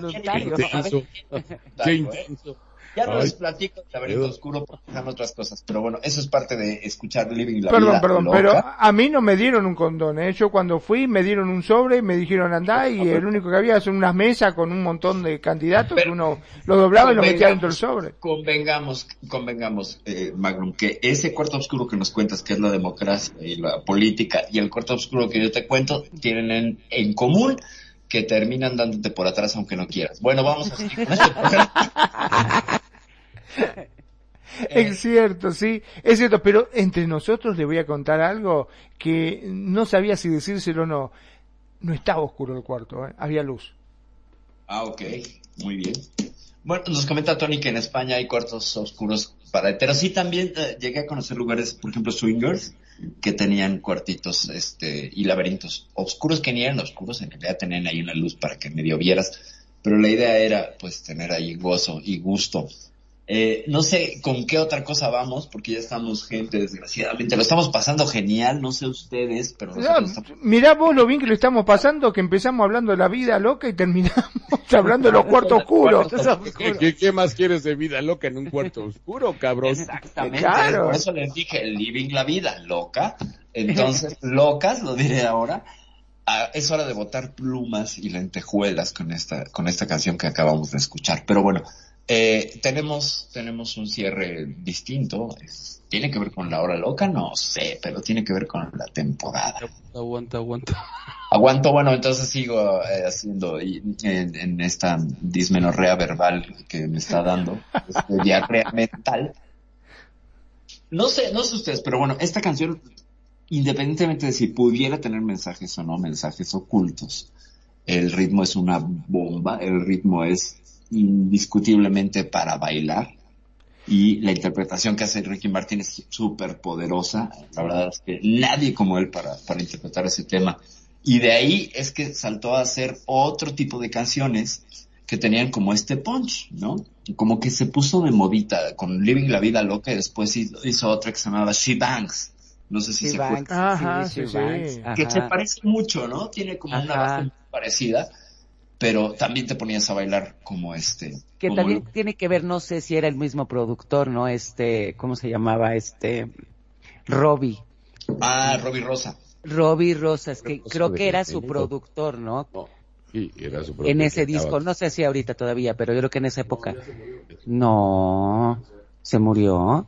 Qué intenso. Ya no Ay. les platico el laberinto Dios. oscuro porque dejan otras cosas, pero bueno, eso es parte de escuchar Living la Perdón, Vida perdón, Loca. pero a mí no me dieron un condón, ¿eh? Yo cuando fui me dieron un sobre, me dijeron andá y el único que había son unas mesas con un montón de candidatos que Pero- uno lo doblaba y lo metía dentro del sobre. Convengamos, convengamos, eh, Magnum, que ese cuarto oscuro que nos cuentas, que es la democracia y la política, y el cuarto oscuro que yo te cuento, tienen en, en común que terminan dándote por atrás aunque no quieras. Bueno, vamos a seguir con este programa. Es cierto, sí, es cierto, pero entre nosotros le voy a contar algo que no sabía si decírselo o no. No estaba oscuro el cuarto, ¿eh? había luz. Ah, ok, muy bien. Bueno, nos comenta Tony que en España hay cuartos oscuros para heteros. Sí, también eh, llegué a conocer lugares, por ejemplo, swingers, que tenían cuartitos este y laberintos oscuros que ni eran oscuros, en realidad tenían ahí una luz para que medio vieras. Pero la idea era, pues, tener ahí gozo y gusto. Eh, no sé con qué otra cosa vamos, porque ya estamos gente, desgraciadamente. Lo estamos pasando genial, no sé ustedes, pero No, estamos... mirá vos lo bien que lo estamos pasando, que empezamos hablando de la vida loca y terminamos hablando de los cuartos oscuros. ¿Qué, qué, qué más quieres de vida loca en un cuarto oscuro, cabrón? Exactamente. Claro. Por eso les dije, living la vida, loca. Entonces, locas, lo diré ahora. Ah, es hora de botar plumas y lentejuelas con esta, con esta canción que acabamos de escuchar. Pero bueno, eh, tenemos, tenemos un cierre distinto. ¿Tiene que ver con la hora loca? No sé, pero tiene que ver con la temporada. Aguanta, aguanta. Aguanto, bueno, entonces sigo eh, haciendo y- en, en esta dismenorrea verbal que me está dando, este, diarrea mental. No sé, no sé ustedes, pero bueno, esta canción, independientemente de si pudiera tener mensajes o no, mensajes ocultos, el ritmo es una bomba, el ritmo es indiscutiblemente para bailar y la interpretación que hace Ricky Martin es súper poderosa. La verdad es que nadie como él para, para interpretar ese tema. Y de ahí es que saltó a hacer otro tipo de canciones que tenían como este punch, ¿no? Como que se puso de modita con Living la Vida Loca y después hizo, hizo otra que se llamaba She Bangs. No sé si Sí, se Banks, acuerdan. Ajá, sí, sí. Banks, Que se parece mucho, ¿no? Tiene como una base muy parecida, pero también te ponías a bailar como este. Que como también lo- tiene que ver, no sé si era el mismo productor, ¿no? Este, ¿cómo se llamaba? Este, Robbie. Ah, Robbie Rosa. Robbie Rosas, que Rosa creo que era su productor, ¿no? No. Sí, era su En ese disco, no sé si ahorita todavía, pero yo creo que en esa época. No, se murió.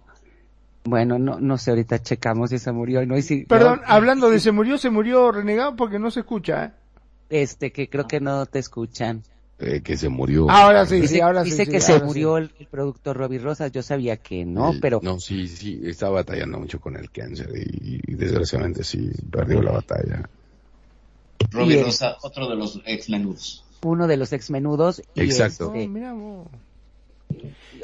Bueno, no, no sé, ahorita checamos si se murió y no. Y si, Perdón, no, hablando de se murió, se murió renegado porque no se escucha, ¿eh? Este, que creo que no te escuchan. Eh, que se murió. Ahora sí, Dice, sí, ahora dice sí. que sí, se ahora murió el, el productor Robbie Rosas, yo sabía que no, El- pero No, sí, sí, está batallando mucho con el cáncer y, y desgraciadamente sí, perdió la batalla. Robbie Y el- Rosa, otro de los ex menudos. uno de los ex menudos. y Exacto. este, Oh.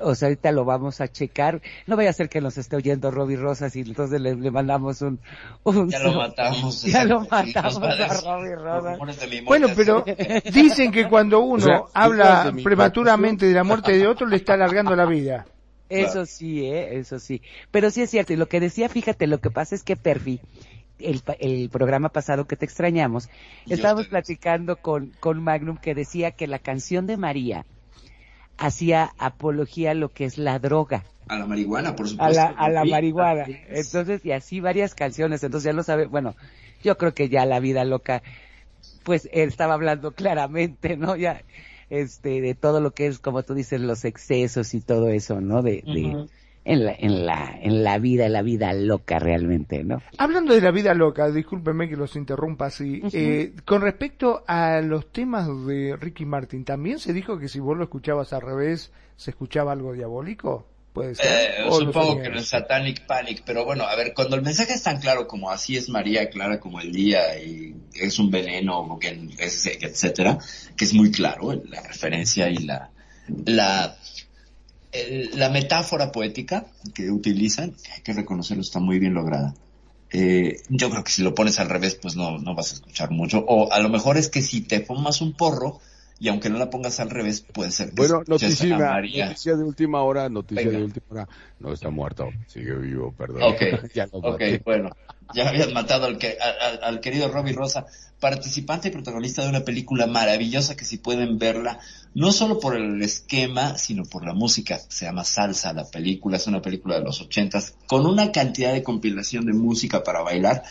O sea, ahorita lo vamos a checar. No vaya a ser que nos esté oyendo Robbie Rosas y entonces le, le mandamos un, un Ya lo matamos. Ya lo matamos a Robbie Rosas. Bueno, pero dicen que cuando uno O sea, detrás habla prematuramente de la muerte de otro le está alargando la vida. Eso sí, ¿eh? Eso sí. Pero sí es cierto. Y lo que decía, fíjate, lo que pasa es que Perfi, el, pa- el programa pasado que te extrañamos, estábamos platicando con, con Magnum que decía que la canción de María hacía apología a lo que es la droga, A la marihuana, por supuesto. a la, a la marihuana. Entonces, y así varias canciones. Entonces ya lo sabe, bueno, yo creo que ya la vida loca, pues él estaba hablando claramente, ¿no? Ya, este, de todo lo que es, como tú dices, los excesos y todo eso, ¿no? De, de. En la, en la, en la vida, la vida loca realmente, ¿no? Hablando de la vida loca, discúlpenme que los interrumpa así, eh, con respecto a los temas de Ricky Martin, ¿también se dijo que si vos lo escuchabas al revés, se escuchaba algo diabólico? ¿Puede ser? Eh, ¿O lo supongo que en el Satanic Panic, pero bueno, a ver, cuando el mensaje es tan claro como así es María, clara como el día y es un veneno, o que es, etcétera, que es muy claro la referencia y la la la metáfora poética que utilizan, que hay que reconocerlo, está muy bien lograda. Eh, yo creo que si lo pones al revés, pues no, no vas a escuchar mucho. O a lo mejor es que si te fumas un porro, y aunque no la pongas al revés, puede ser que Bueno, noticia, noticia de última hora, noticia Venga. de última hora. No está muerto, sigue vivo, perdón. Ok, Ya lo ok, maté. bueno. Ya habías matado al, que, al, al querido Robbie Rosa, participante y protagonista de una película maravillosa que si pueden verla, no solo por el esquema, sino por la música. Se llama Salsa la película, es una película de los ochentas, con una cantidad de compilación de música para bailar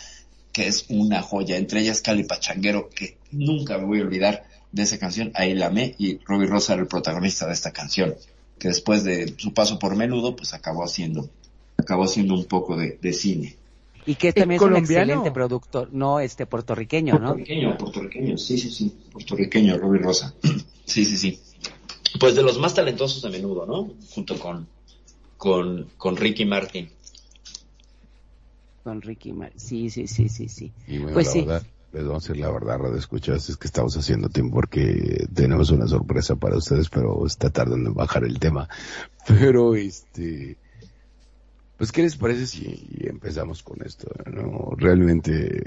que es una joya. Entre ellas Cali Pachanguero, que nunca me voy a olvidar de esa canción. Ahí la amé y Robbie Rosa era el protagonista de esta canción, que después de su paso por menudo, pues acabó haciendo, acabó haciendo un poco de, de cine. Y que también es un excelente productor, no este puertorriqueño, ¿no? Puertorriqueño, puertorriqueño, sí, sí, sí, puertorriqueño, Robbie Rosa. Sí, sí, sí. Pues de los más talentosos de menudo, ¿no? Junto con, con, con Ricky Martin. Con Ricky Mar sí, sí, sí, sí, sí. Y bueno, Pues la sí. verdad, les vamos a decir la verdad, Radio Escuchas, es que estamos haciendo tiempo porque tenemos una sorpresa para ustedes, pero está tardando en bajar el tema. Pero este, pues ¿qué les parece si empezamos con esto? ¿no? Realmente,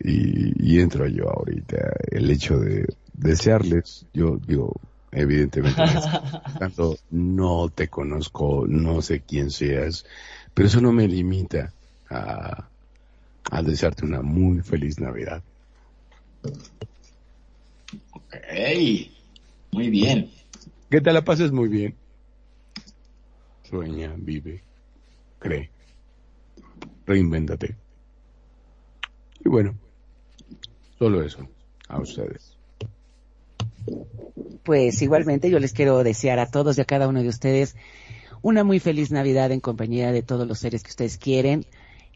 y, y entro yo ahorita, el hecho de desearles, yo digo, evidentemente, tanto no te conozco, no sé quién seas, pero eso no me limita a, a desearte una muy feliz Navidad. Ok, muy bien. Que te la pases muy bien. Sueña, vive, cree, reinvéntate. Y bueno, solo eso, a ustedes. Pues igualmente yo les quiero desear a todos y a cada uno de ustedes una muy feliz Navidad en compañía de todos los seres que ustedes quieren.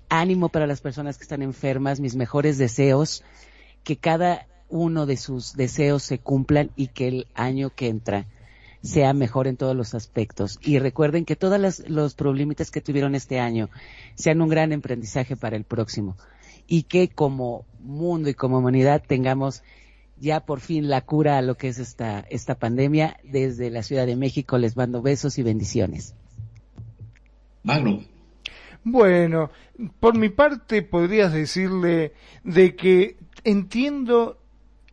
Ánimo para las personas que están enfermas, mis mejores deseos, que cada uno de sus deseos se cumplan y que el año que entra sea mejor en todos los aspectos. Y recuerden que todos los problemitas que tuvieron este año sean un gran aprendizaje para el próximo. Y que como mundo y como humanidad tengamos ya por fin la cura a lo que es esta, esta pandemia. Desde la Ciudad de México les mando besos y bendiciones. Bueno, por mi parte podrías decirle de que entiendo,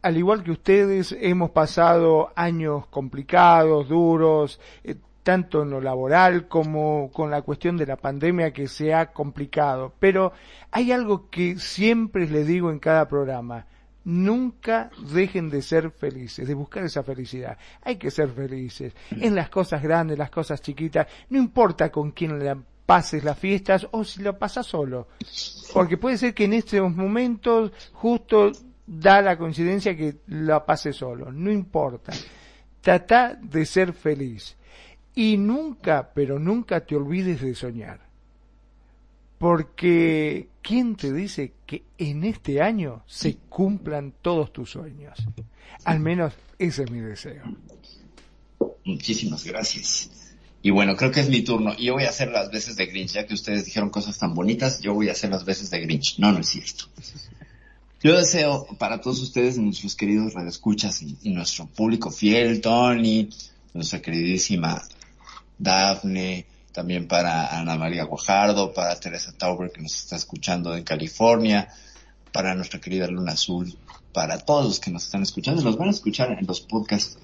al igual que ustedes, hemos pasado años complicados, duros, eh, tanto en lo laboral como con la cuestión de la pandemia que se ha complicado. Pero hay algo que siempre les digo en cada programa. Nunca dejen de ser felices, de buscar esa felicidad. Hay que ser felices en las cosas grandes, las cosas chiquitas. No importa con quién la pases las fiestas o si lo pasas solo. Porque puede ser que en estos momentos justo da la coincidencia que la pases solo. No importa. Trata de ser feliz. Y nunca, pero nunca te olvides de soñar. Porque, ¿quién te dice que en este año se cumplan todos tus sueños? Al menos ese es mi deseo. Muchísimas gracias. Y bueno, creo que es mi turno. Y yo voy a hacer las veces de Grinch, ya que ustedes dijeron cosas tan bonitas, yo voy a hacer las veces de Grinch. No, no es cierto. Yo deseo para todos ustedes, nuestros queridos radioescuchas y, y nuestro público fiel, Tony, nuestra queridísima Dafne, también para Ana María Guajardo, para Teresa Tauber que nos está escuchando en California, para nuestra querida Luna Azul, para todos los que nos están escuchando, los van a escuchar en los podcasts,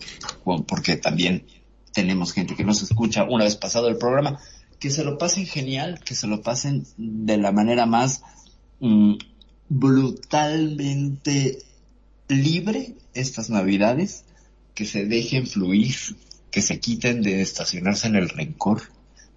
porque también tenemos gente que nos escucha una vez pasado el programa, que se lo pasen genial, que se lo pasen de la manera más mm, brutalmente libre estas navidades, que se dejen fluir, que se quiten de estacionarse en el rencor,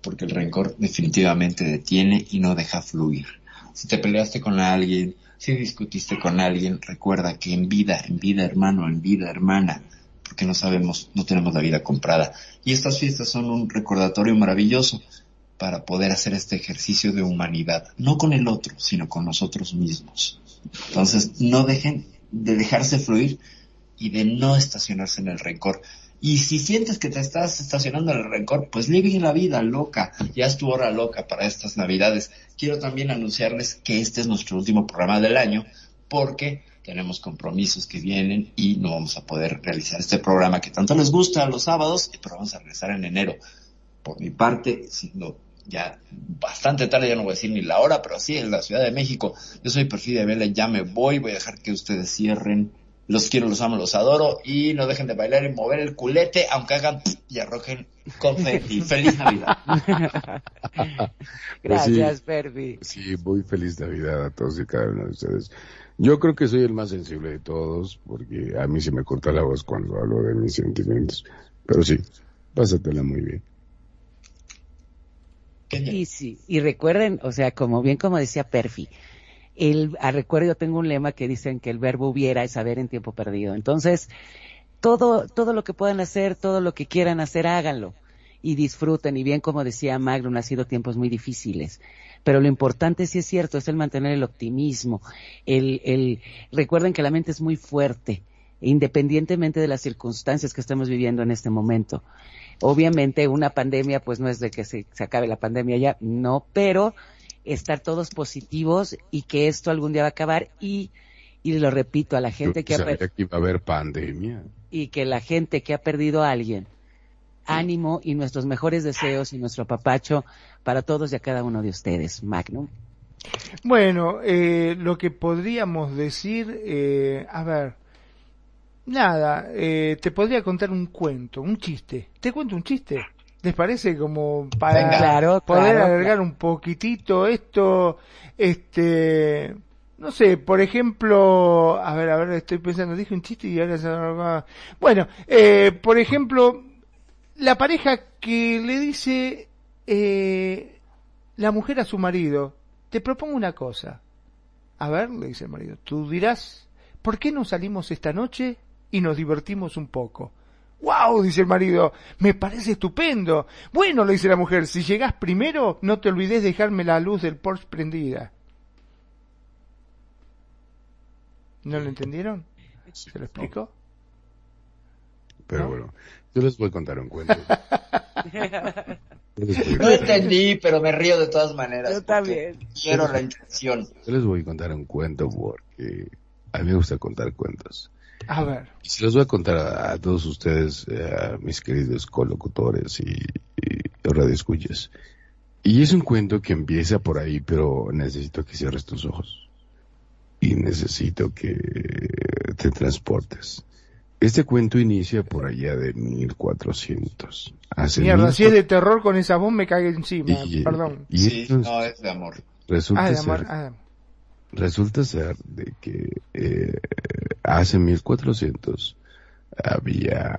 porque el rencor definitivamente detiene y no deja fluir. Si te peleaste con alguien, si discutiste con alguien, recuerda que en vida, en vida hermano, en vida hermana, porque no sabemos, no tenemos la vida comprada. Y estas fiestas son un recordatorio maravilloso para poder hacer este ejercicio de humanidad, no con el otro, sino con nosotros mismos. Entonces, no dejen de dejarse fluir y de no estacionarse en el rencor. Y si sientes que te estás estacionando en el rencor, pues vive la vida loca. Ya es tu hora loca para estas navidades. Quiero también anunciarles que este es nuestro último programa del año porque tenemos compromisos que vienen y no vamos a poder realizar este programa que tanto les gusta los sábados, pero vamos a regresar en enero. Por mi parte, siendo ya bastante tarde, ya no voy a decir ni la hora, pero sí, en la Ciudad de México. Yo soy Perfidia Vela, ya me voy, voy a dejar que ustedes cierren. Los quiero, los amo, los adoro y no dejen de bailar y mover el culete, aunque hagan y arrojen confeti. ¡Feliz Navidad! Gracias, Perfi. Sí, muy feliz Navidad a todos y cada uno de ustedes. Yo creo que soy el más sensible de todos, porque a mí se me corta la voz cuando hablo de mis sentimientos. Pero sí, pásatela muy bien. Y sí, y recuerden, o sea, como bien como decía Perfi, el, a recuerdo yo tengo un lema que dicen que el verbo hubiera es saber en tiempo perdido. Entonces, todo, todo lo que puedan hacer, todo lo que quieran hacer, háganlo. Y disfruten. Y bien como decía Magnum, ha sido tiempos muy difíciles. Pero lo importante, sí es cierto, es el mantener el optimismo. El, el, recuerden que la mente es muy fuerte, independientemente de las circunstancias que estemos viviendo en este momento. Obviamente una pandemia, pues no es de que se, se acabe la pandemia ya, no, pero estar todos positivos y que esto algún día va a acabar y, y lo repito a la gente que ha per- sabía que iba a haber pandemia. y que la gente que ha perdido a alguien, ánimo y nuestros mejores deseos y nuestro papacho para todos y a cada uno de ustedes. Magnum. Bueno, eh, lo que podríamos decir, eh, a ver, nada, eh, te podría contar un cuento, un chiste. ¿Te cuento un chiste? ¿Les parece como para Venga. Claro, poder claro, alargar un poquitito esto? Este, no sé, por ejemplo, a ver, a ver, estoy pensando, dije un chiste y ahora se Bueno, eh, por ejemplo, la pareja que le dice eh, la mujer a su marido, te propongo una cosa. A ver, le dice el marido, tú dirás, ¿por qué no salimos esta noche y nos divertimos un poco? ¡Wow! dice el marido, me parece estupendo. Bueno, le dice la mujer, si llegás primero, no te olvides dejarme la luz del Porsche prendida. ¿No lo entendieron? ¿Se lo explico? Pero ¿No? bueno, yo les voy a contar un cuento. No entendí, pero me río de todas maneras. Yo también. Quiero la intención. yo les voy a contar un cuento porque a mí me gusta contar cuentos. A ver. Se los voy a contar a, a todos ustedes, eh, a mis queridos colocutores y, y radioescuchas. Y es un cuento que empieza por ahí, pero necesito que cierres tus ojos. Y necesito que te transportes. Este cuento inicia por allá de 1400. Hace Mierda, mil- si es de terror con esa voz me cagué encima. y- Perdón. Y Sí, esto es- no, es de amor. resulta Ah, de ser amor. Resulta ser de que eh, hace 1400 había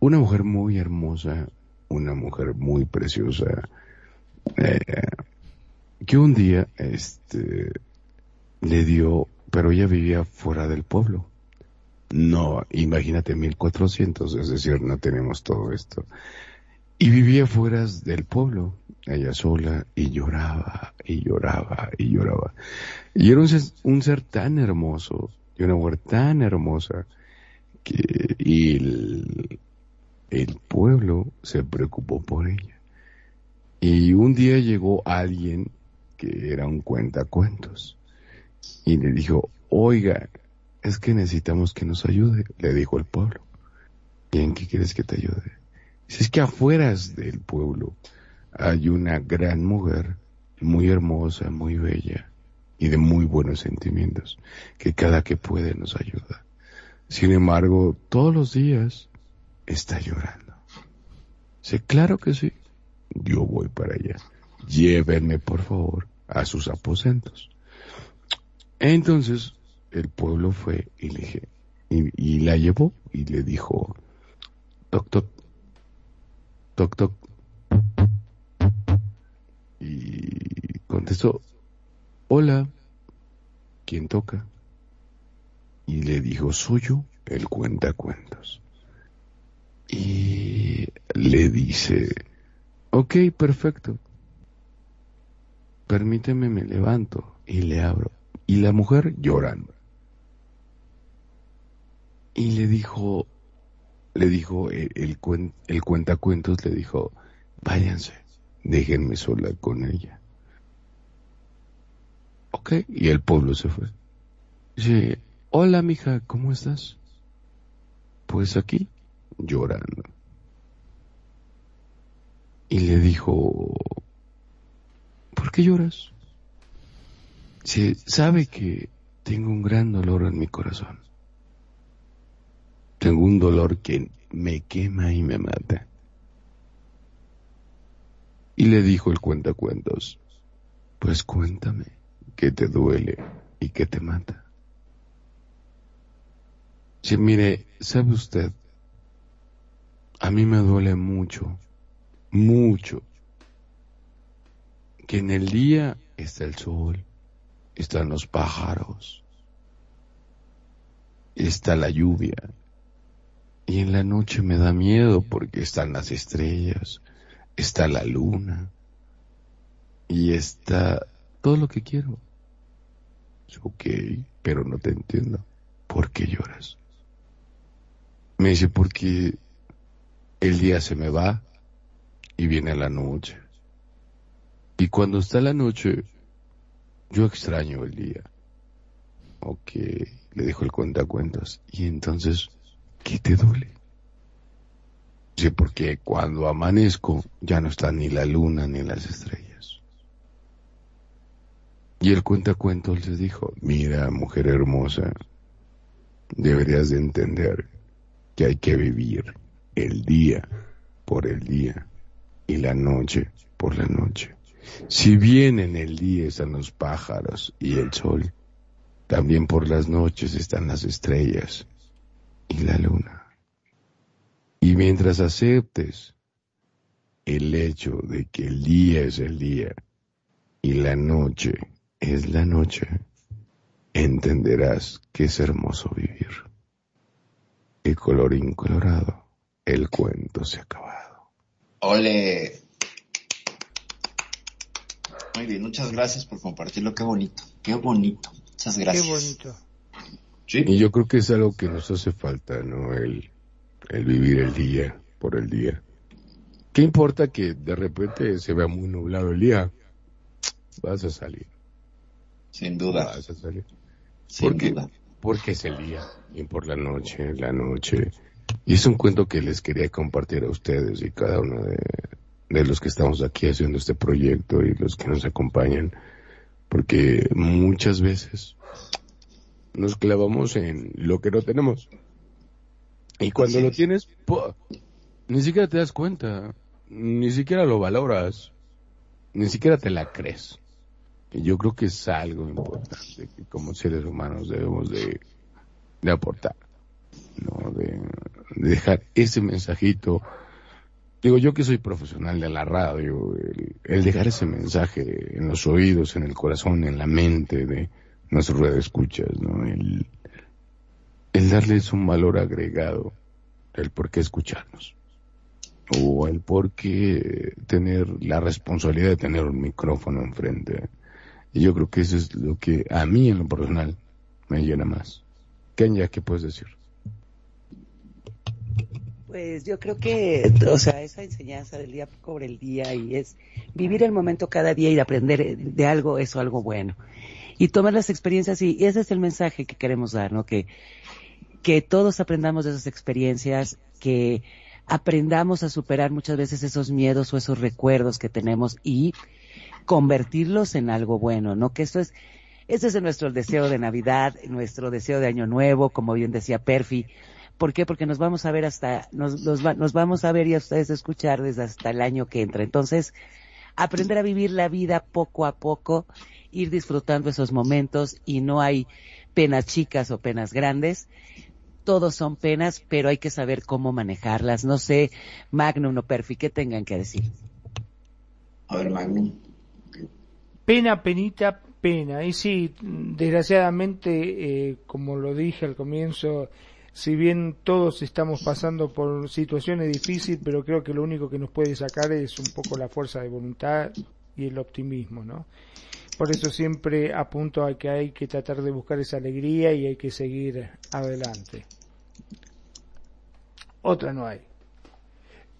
una mujer muy hermosa, una mujer muy preciosa, eh, que un día, este, le dio, pero ella vivía fuera del pueblo. No, imagínate 1400, es decir, no tenemos todo esto. Y vivía fuera del pueblo, ella sola, y lloraba, y lloraba, y lloraba. Y era un ser, un ser tan hermoso, y una mujer tan hermosa, que el, pueblo se preocupó por ella. Y un día llegó alguien que era un cuentacuentos y le dijo, oiga, es que necesitamos que nos ayude, le dijo el pueblo. ¿Y en qué quieres que te ayude? Dice, es que afuera del pueblo hay una gran mujer, muy hermosa, muy bella y de muy buenos sentimientos, que cada que puede nos ayuda. Sin embargo, todos los días está llorando. Dice, claro que sí, yo voy para allá. Llévenme, por favor, a sus aposentos. Entonces, el pueblo fue y, le, y, y la llevó y le dijo, toc, toc, toc, toc. Y contestó, hola, ¿quién toca? Y le dijo, soy yo, el cuentacuentos. Y le dice, ok, perfecto. Permíteme, me levanto y le abro. Y la mujer llorando. Y le dijo, le dijo el, el, el cuentacuentos, le dijo, váyanse, déjenme sola con ella. Ok, y el pueblo se fue. Dice, hola mija, ¿cómo estás? Pues aquí, llorando. Y le dijo, ¿por qué lloras? Dice, sabe que tengo un gran dolor en mi corazón. Tengo un dolor que me quema y me mata. Y le dijo el cuentacuentos, pues cuéntame, ¿qué te duele y qué te mata? Dice, mire, ¿sabe usted? A mí me duele mucho, mucho, que en el día está el sol, están los pájaros, está la lluvia, y en la noche me da miedo porque están las estrellas, está la luna, y está todo lo que quiero. Ok, pero no te entiendo. ¿Por qué lloras? Me dice, porque el día se me va y viene la noche. Y cuando está la noche, yo extraño el día. Ok, le dijo el cuentacuentos. Y entonces, ¿qué te duele? Dice, porque cuando amanezco ya no está ni la luna ni las estrellas. Y el cuentacuentos les dijo, mira, mujer hermosa, deberías de entender que hay que vivir el día por el día y la noche por la noche. Si bien en el día están los pájaros y el sol, también por las noches están las estrellas y la luna. Y mientras aceptes el hecho de que el día es el día y la noche es la noche, entenderás que es hermoso vivir. Y colorín colorado, el cuento se ha acabado. Ole. Muy bien, muchas gracias por compartirlo. Qué bonito, qué bonito. Muchas gracias. Qué bonito. Sí. Y yo creo que es algo que nos hace falta, ¿no? El, el vivir el día por el día. ¿Qué importa que de repente se vea muy nublado el día? Vas a salir, Sin duda, vas a salir. sin ¿Por qué? duda. Porque es el día y por la noche, la noche. Y es un cuento que les quería compartir a ustedes y cada uno de, de los que estamos aquí haciendo este proyecto y los que nos acompañan. Porque muchas veces nos clavamos en lo que no tenemos. Y cuando lo es. tienes, ni siquiera te das cuenta, ni siquiera lo valoras, ni siquiera te la crees. Yo creo que es algo importante que como seres humanos debemos de, de aportar, ¿no? De, de dejar ese mensajito digo yo que soy profesional de la radio, el, el dejar ese mensaje en los oídos, en el corazón, en la mente de nuestros redescuchas, ¿no? El, el darles un valor agregado, el por qué escucharnos. O el por qué tener la responsabilidad de tener un micrófono enfrente. Y yo creo que eso es lo que a mí en lo personal me llena más. Kenya, ¿qué puedes decir? Pues yo creo que, o sea, esa enseñanza del día por el día y es vivir el momento cada día y aprender de algo, eso algo bueno. Y tomar las experiencias y ese es el mensaje que queremos dar, ¿no? Que, que todos aprendamos de esas experiencias, que aprendamos a superar muchas veces esos miedos o esos recuerdos que tenemos y convertirlos en algo bueno, ¿no? Que eso es, ese es nuestro deseo de Navidad, nuestro deseo de Año Nuevo, como bien decía Perfi. ¿Por qué? Porque nos vamos a ver hasta, nos, nos, va- nos vamos a ver y a ustedes escuchar desde hasta el año que entra. Entonces, aprender a vivir la vida poco a poco, ir disfrutando esos momentos y no hay penas chicas o penas grandes. Todos son penas, pero hay que saber cómo manejarlas. No sé, Magnum o Perfi, ¿qué tengan que decir? A ver, Magnum. Pena, penita, pena. Y sí, desgraciadamente, eh, como lo dije al comienzo, si bien todos estamos pasando por situaciones difíciles, pero creo que lo único que nos puede sacar es un poco la fuerza de voluntad y el optimismo, ¿no? Por eso siempre apunto a que hay que tratar de buscar esa alegría y hay que seguir adelante. Otra no hay.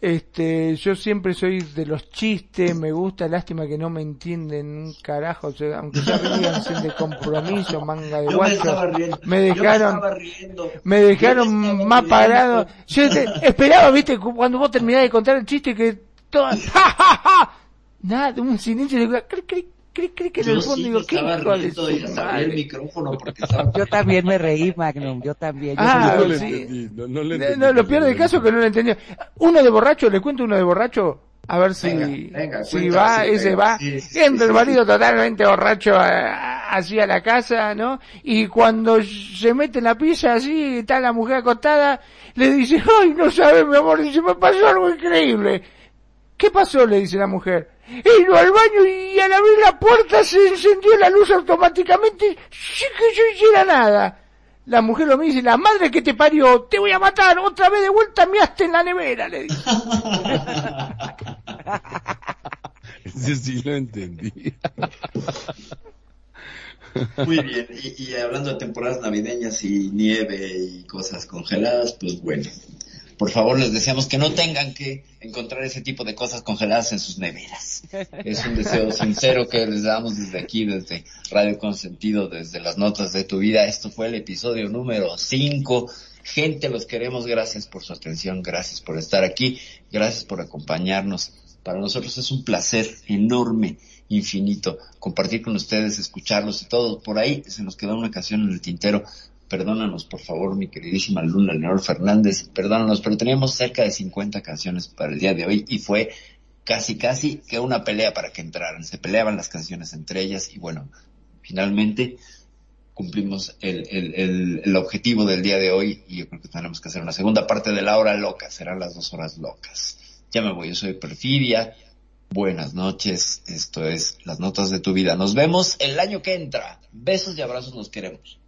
Este, yo siempre soy de los chistes, me gusta, lástima que no me entienden un carajo, o sea, aunque ya rían sin de compromiso, manga de me guacho, me dejaron, me dejaron más parado. Yo te- esperaba, viste, cu- cuando vos terminás de contar el chiste que todo, ¡ja, ja, ja! Nada, un silencio, digo, cric, cric, cric, cric, en Yo el sí fondo, me digo, ¿qué de riendo y el micrófono porque estaba... Yo también me reí, Magnum, yo también. Yo Ah, no soy- le sí. entendí, no, no le No, entendí. no, lo peor del caso es que no lo entendió. Uno de borracho, le cuento uno de borracho, a ver si, Venga, venga, si cuenta, va, sí, ese venga, va. sí, sí, Entra sí, el sí. marido totalmente borracho a- así a la casa, ¿no? Y cuando se mete en la pieza así, está la mujer acostada, le dice, ay, no sabes, mi amor, dice, me pasó algo increíble. ¿Qué pasó? le dice la mujer. He ido al baño y al abrir la puerta se encendió la luz automáticamente sin que yo hiciera nada. La mujer lo mira y dice, la madre que te parió, te voy a matar, otra vez de vuelta me en la nevera, le dice. Ese sí lo entendí. Muy bien, y, y hablando de temporadas navideñas y nieve y cosas congeladas, pues bueno, por favor les deseamos que no tengan que encontrar ese tipo de cosas congeladas en sus neveras. Es un deseo sincero que les damos desde aquí, desde Radio Consentido, desde las notas de tu vida. Esto fue el episodio número 5. Gente, los queremos. Gracias por su atención. Gracias por estar aquí. Gracias por acompañarnos. Para nosotros es un placer enorme, infinito, compartir con ustedes, escucharlos y todo. Por ahí se nos quedó una canción en el tintero. Perdónanos, por favor, mi queridísima Luna Leonor Fernández. Perdónanos, pero teníamos cerca de 50 canciones para el día de hoy y fue casi, casi que una pelea para que entraran. Se peleaban las canciones entre ellas y bueno, finalmente cumplimos el, el, objetivo del día de hoy y yo creo que tenemos que hacer una segunda parte de la hora loca. Serán las dos horas locas. Ya me voy, yo soy Perfidia. Buenas noches, esto es Las Notas de tu Vida. Nos vemos el año que entra. Besos y abrazos, nos queremos.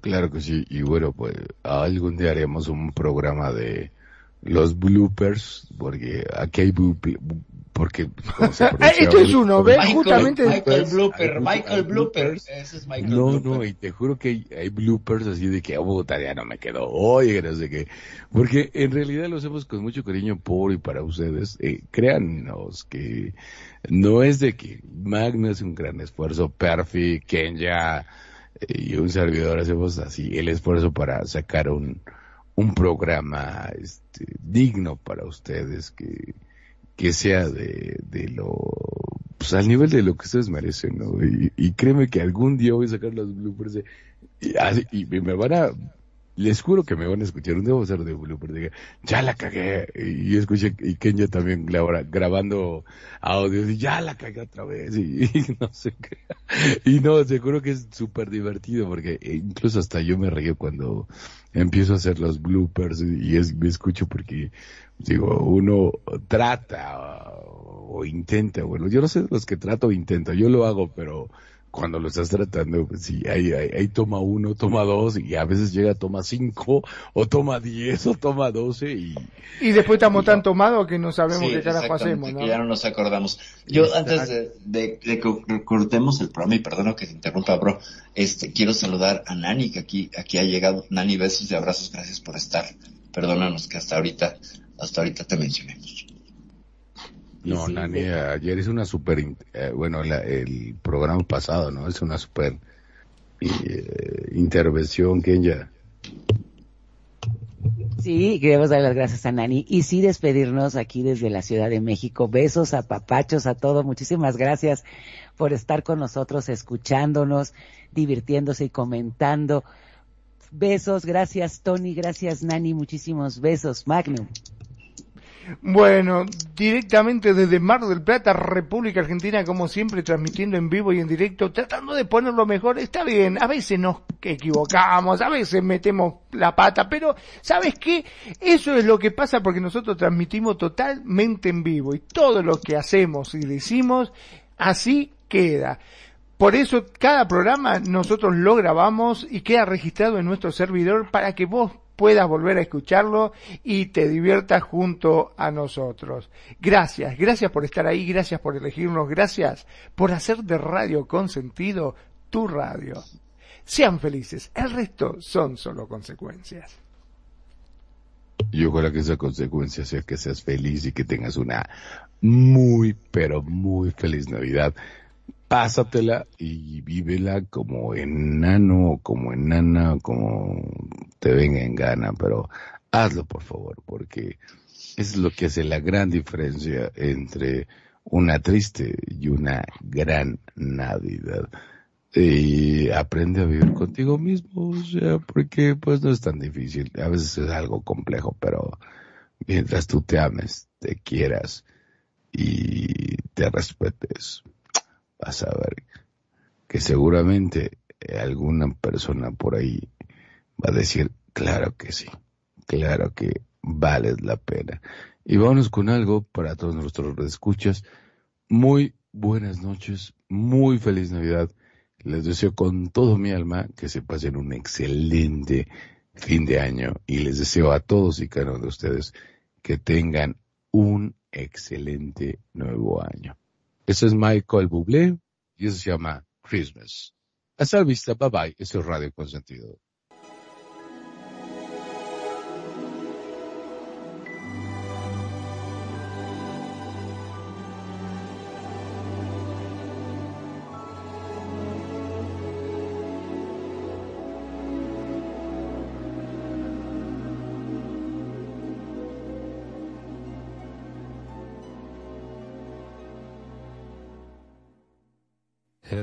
Claro que sí, y bueno, pues algún día haremos un programa de los bloopers, porque aquí hay porque. Esto es uno, ¿ves? Michael, Justamente- Michael Blooper, Hay Michael Blooper. bloopers. Ese es Michael No, Blooper. no, y te juro que hay, hay bloopers así de que, oh, ya no me quedó, oye, no sé qué. Porque en realidad lo hacemos con mucho cariño por y para ustedes. Eh, créannos que no es de que Magno es un gran esfuerzo, Perfi, Kenya y un servidor hacemos así el esfuerzo para sacar un, un programa este, digno para ustedes que, que sea de, de lo, pues al nivel de lo que ustedes merecen, ¿no? Y, y créeme que algún día voy a sacar los bloopers de- y, y me van a les juro que me van a escuchar, un a hacer de diga, ya la cagué, y escuché, y Kenya también graba- grabando audios, y ya la cagué otra vez, y, no sé qué, y no, seguro que es súper divertido, porque incluso hasta yo me río cuando empiezo a hacer los bloopers, y me escucho porque, digo, uno trata, o, o intenta, bueno, yo no sé los que trato o intento, yo lo hago, pero cuando lo estás tratando, pues sí, ahí, ahí, ahí toma uno, toma dos, y a veces llega a toma cinco, o toma diez, o toma doce, y Y después estamos tan tomados que no sabemos Sí, qué carajo hacemos, que ya ¿no? no nos acordamos. Yo Exacto. antes de, de- de que cortemos el programa, y perdono que te interrumpa, bro, este, quiero saludar a Nani, que aquí, aquí ha llegado. Nani, besos y abrazos, gracias por estar. Perdónanos que hasta ahorita, hasta ahorita te mencionemos. No, Nani, ayer es una super, eh, bueno, la- el programa pasado, ¿no? Es una super eh, intervención, Kenya. Sí, queremos dar las gracias a Nani y sí despedirnos aquí desde la Ciudad de México. Besos a papachos, a todo. Muchísimas gracias por estar con nosotros, escuchándonos, divirtiéndose y comentando. Besos, gracias Tony, gracias Nani, muchísimos besos. Magnum. Bueno, directamente desde Mar del Plata, República Argentina, como siempre, transmitiendo en vivo y en directo, tratando de ponerlo mejor. Está bien, a veces nos equivocamos, a veces metemos la pata, pero ¿sabes qué? Eso es lo que pasa porque nosotros transmitimos totalmente en vivo y todo lo que hacemos y decimos, así queda. Por eso cada programa nosotros lo grabamos y queda registrado en nuestro servidor para que vos puedas volver a escucharlo y te diviertas junto a nosotros. Gracias, gracias por estar ahí, gracias por elegirnos, gracias por hacer de Radio con sentido tu radio. Sean felices, el resto son solo consecuencias. Y ojalá que esa consecuencia sea que seas feliz y que tengas una muy, pero muy feliz Navidad. Pásatela y vívela como enano, o como enana, o como te venga en gana, pero hazlo por favor, porque es lo que hace la gran diferencia entre una triste y una gran Navidad. Y aprende a vivir contigo mismo, o sea, porque pues no es tan difícil, a veces es algo complejo, pero mientras tú te ames, te quieras y te respetes, a ver que seguramente alguna persona por ahí va a decir, claro que sí, claro que vales la pena. Y vámonos con algo para todos nuestros escuchas. Muy buenas noches, muy feliz Navidad. Les deseo con todo mi alma que se pasen un excelente fin de año y les deseo a todos y cada uno de ustedes que tengan un excelente nuevo año. Ese es Michael Bublé y eso se llama Christmas. Hasta la vista, bye bye. Eso es Radio Consentido.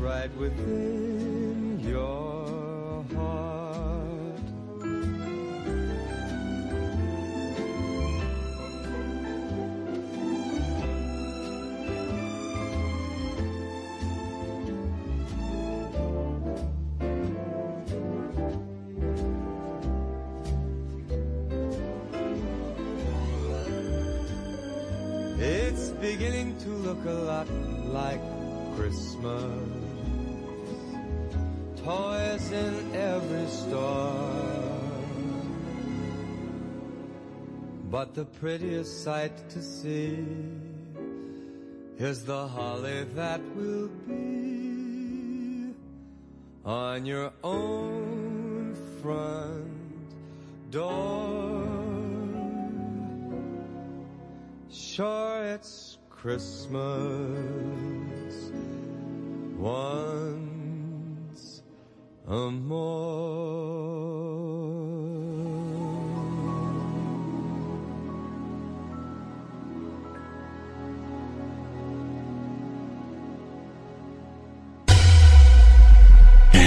right within your heart. But the prettiest sight to see is the holly that will be on your own front door. Sure, it's Christmas once a more.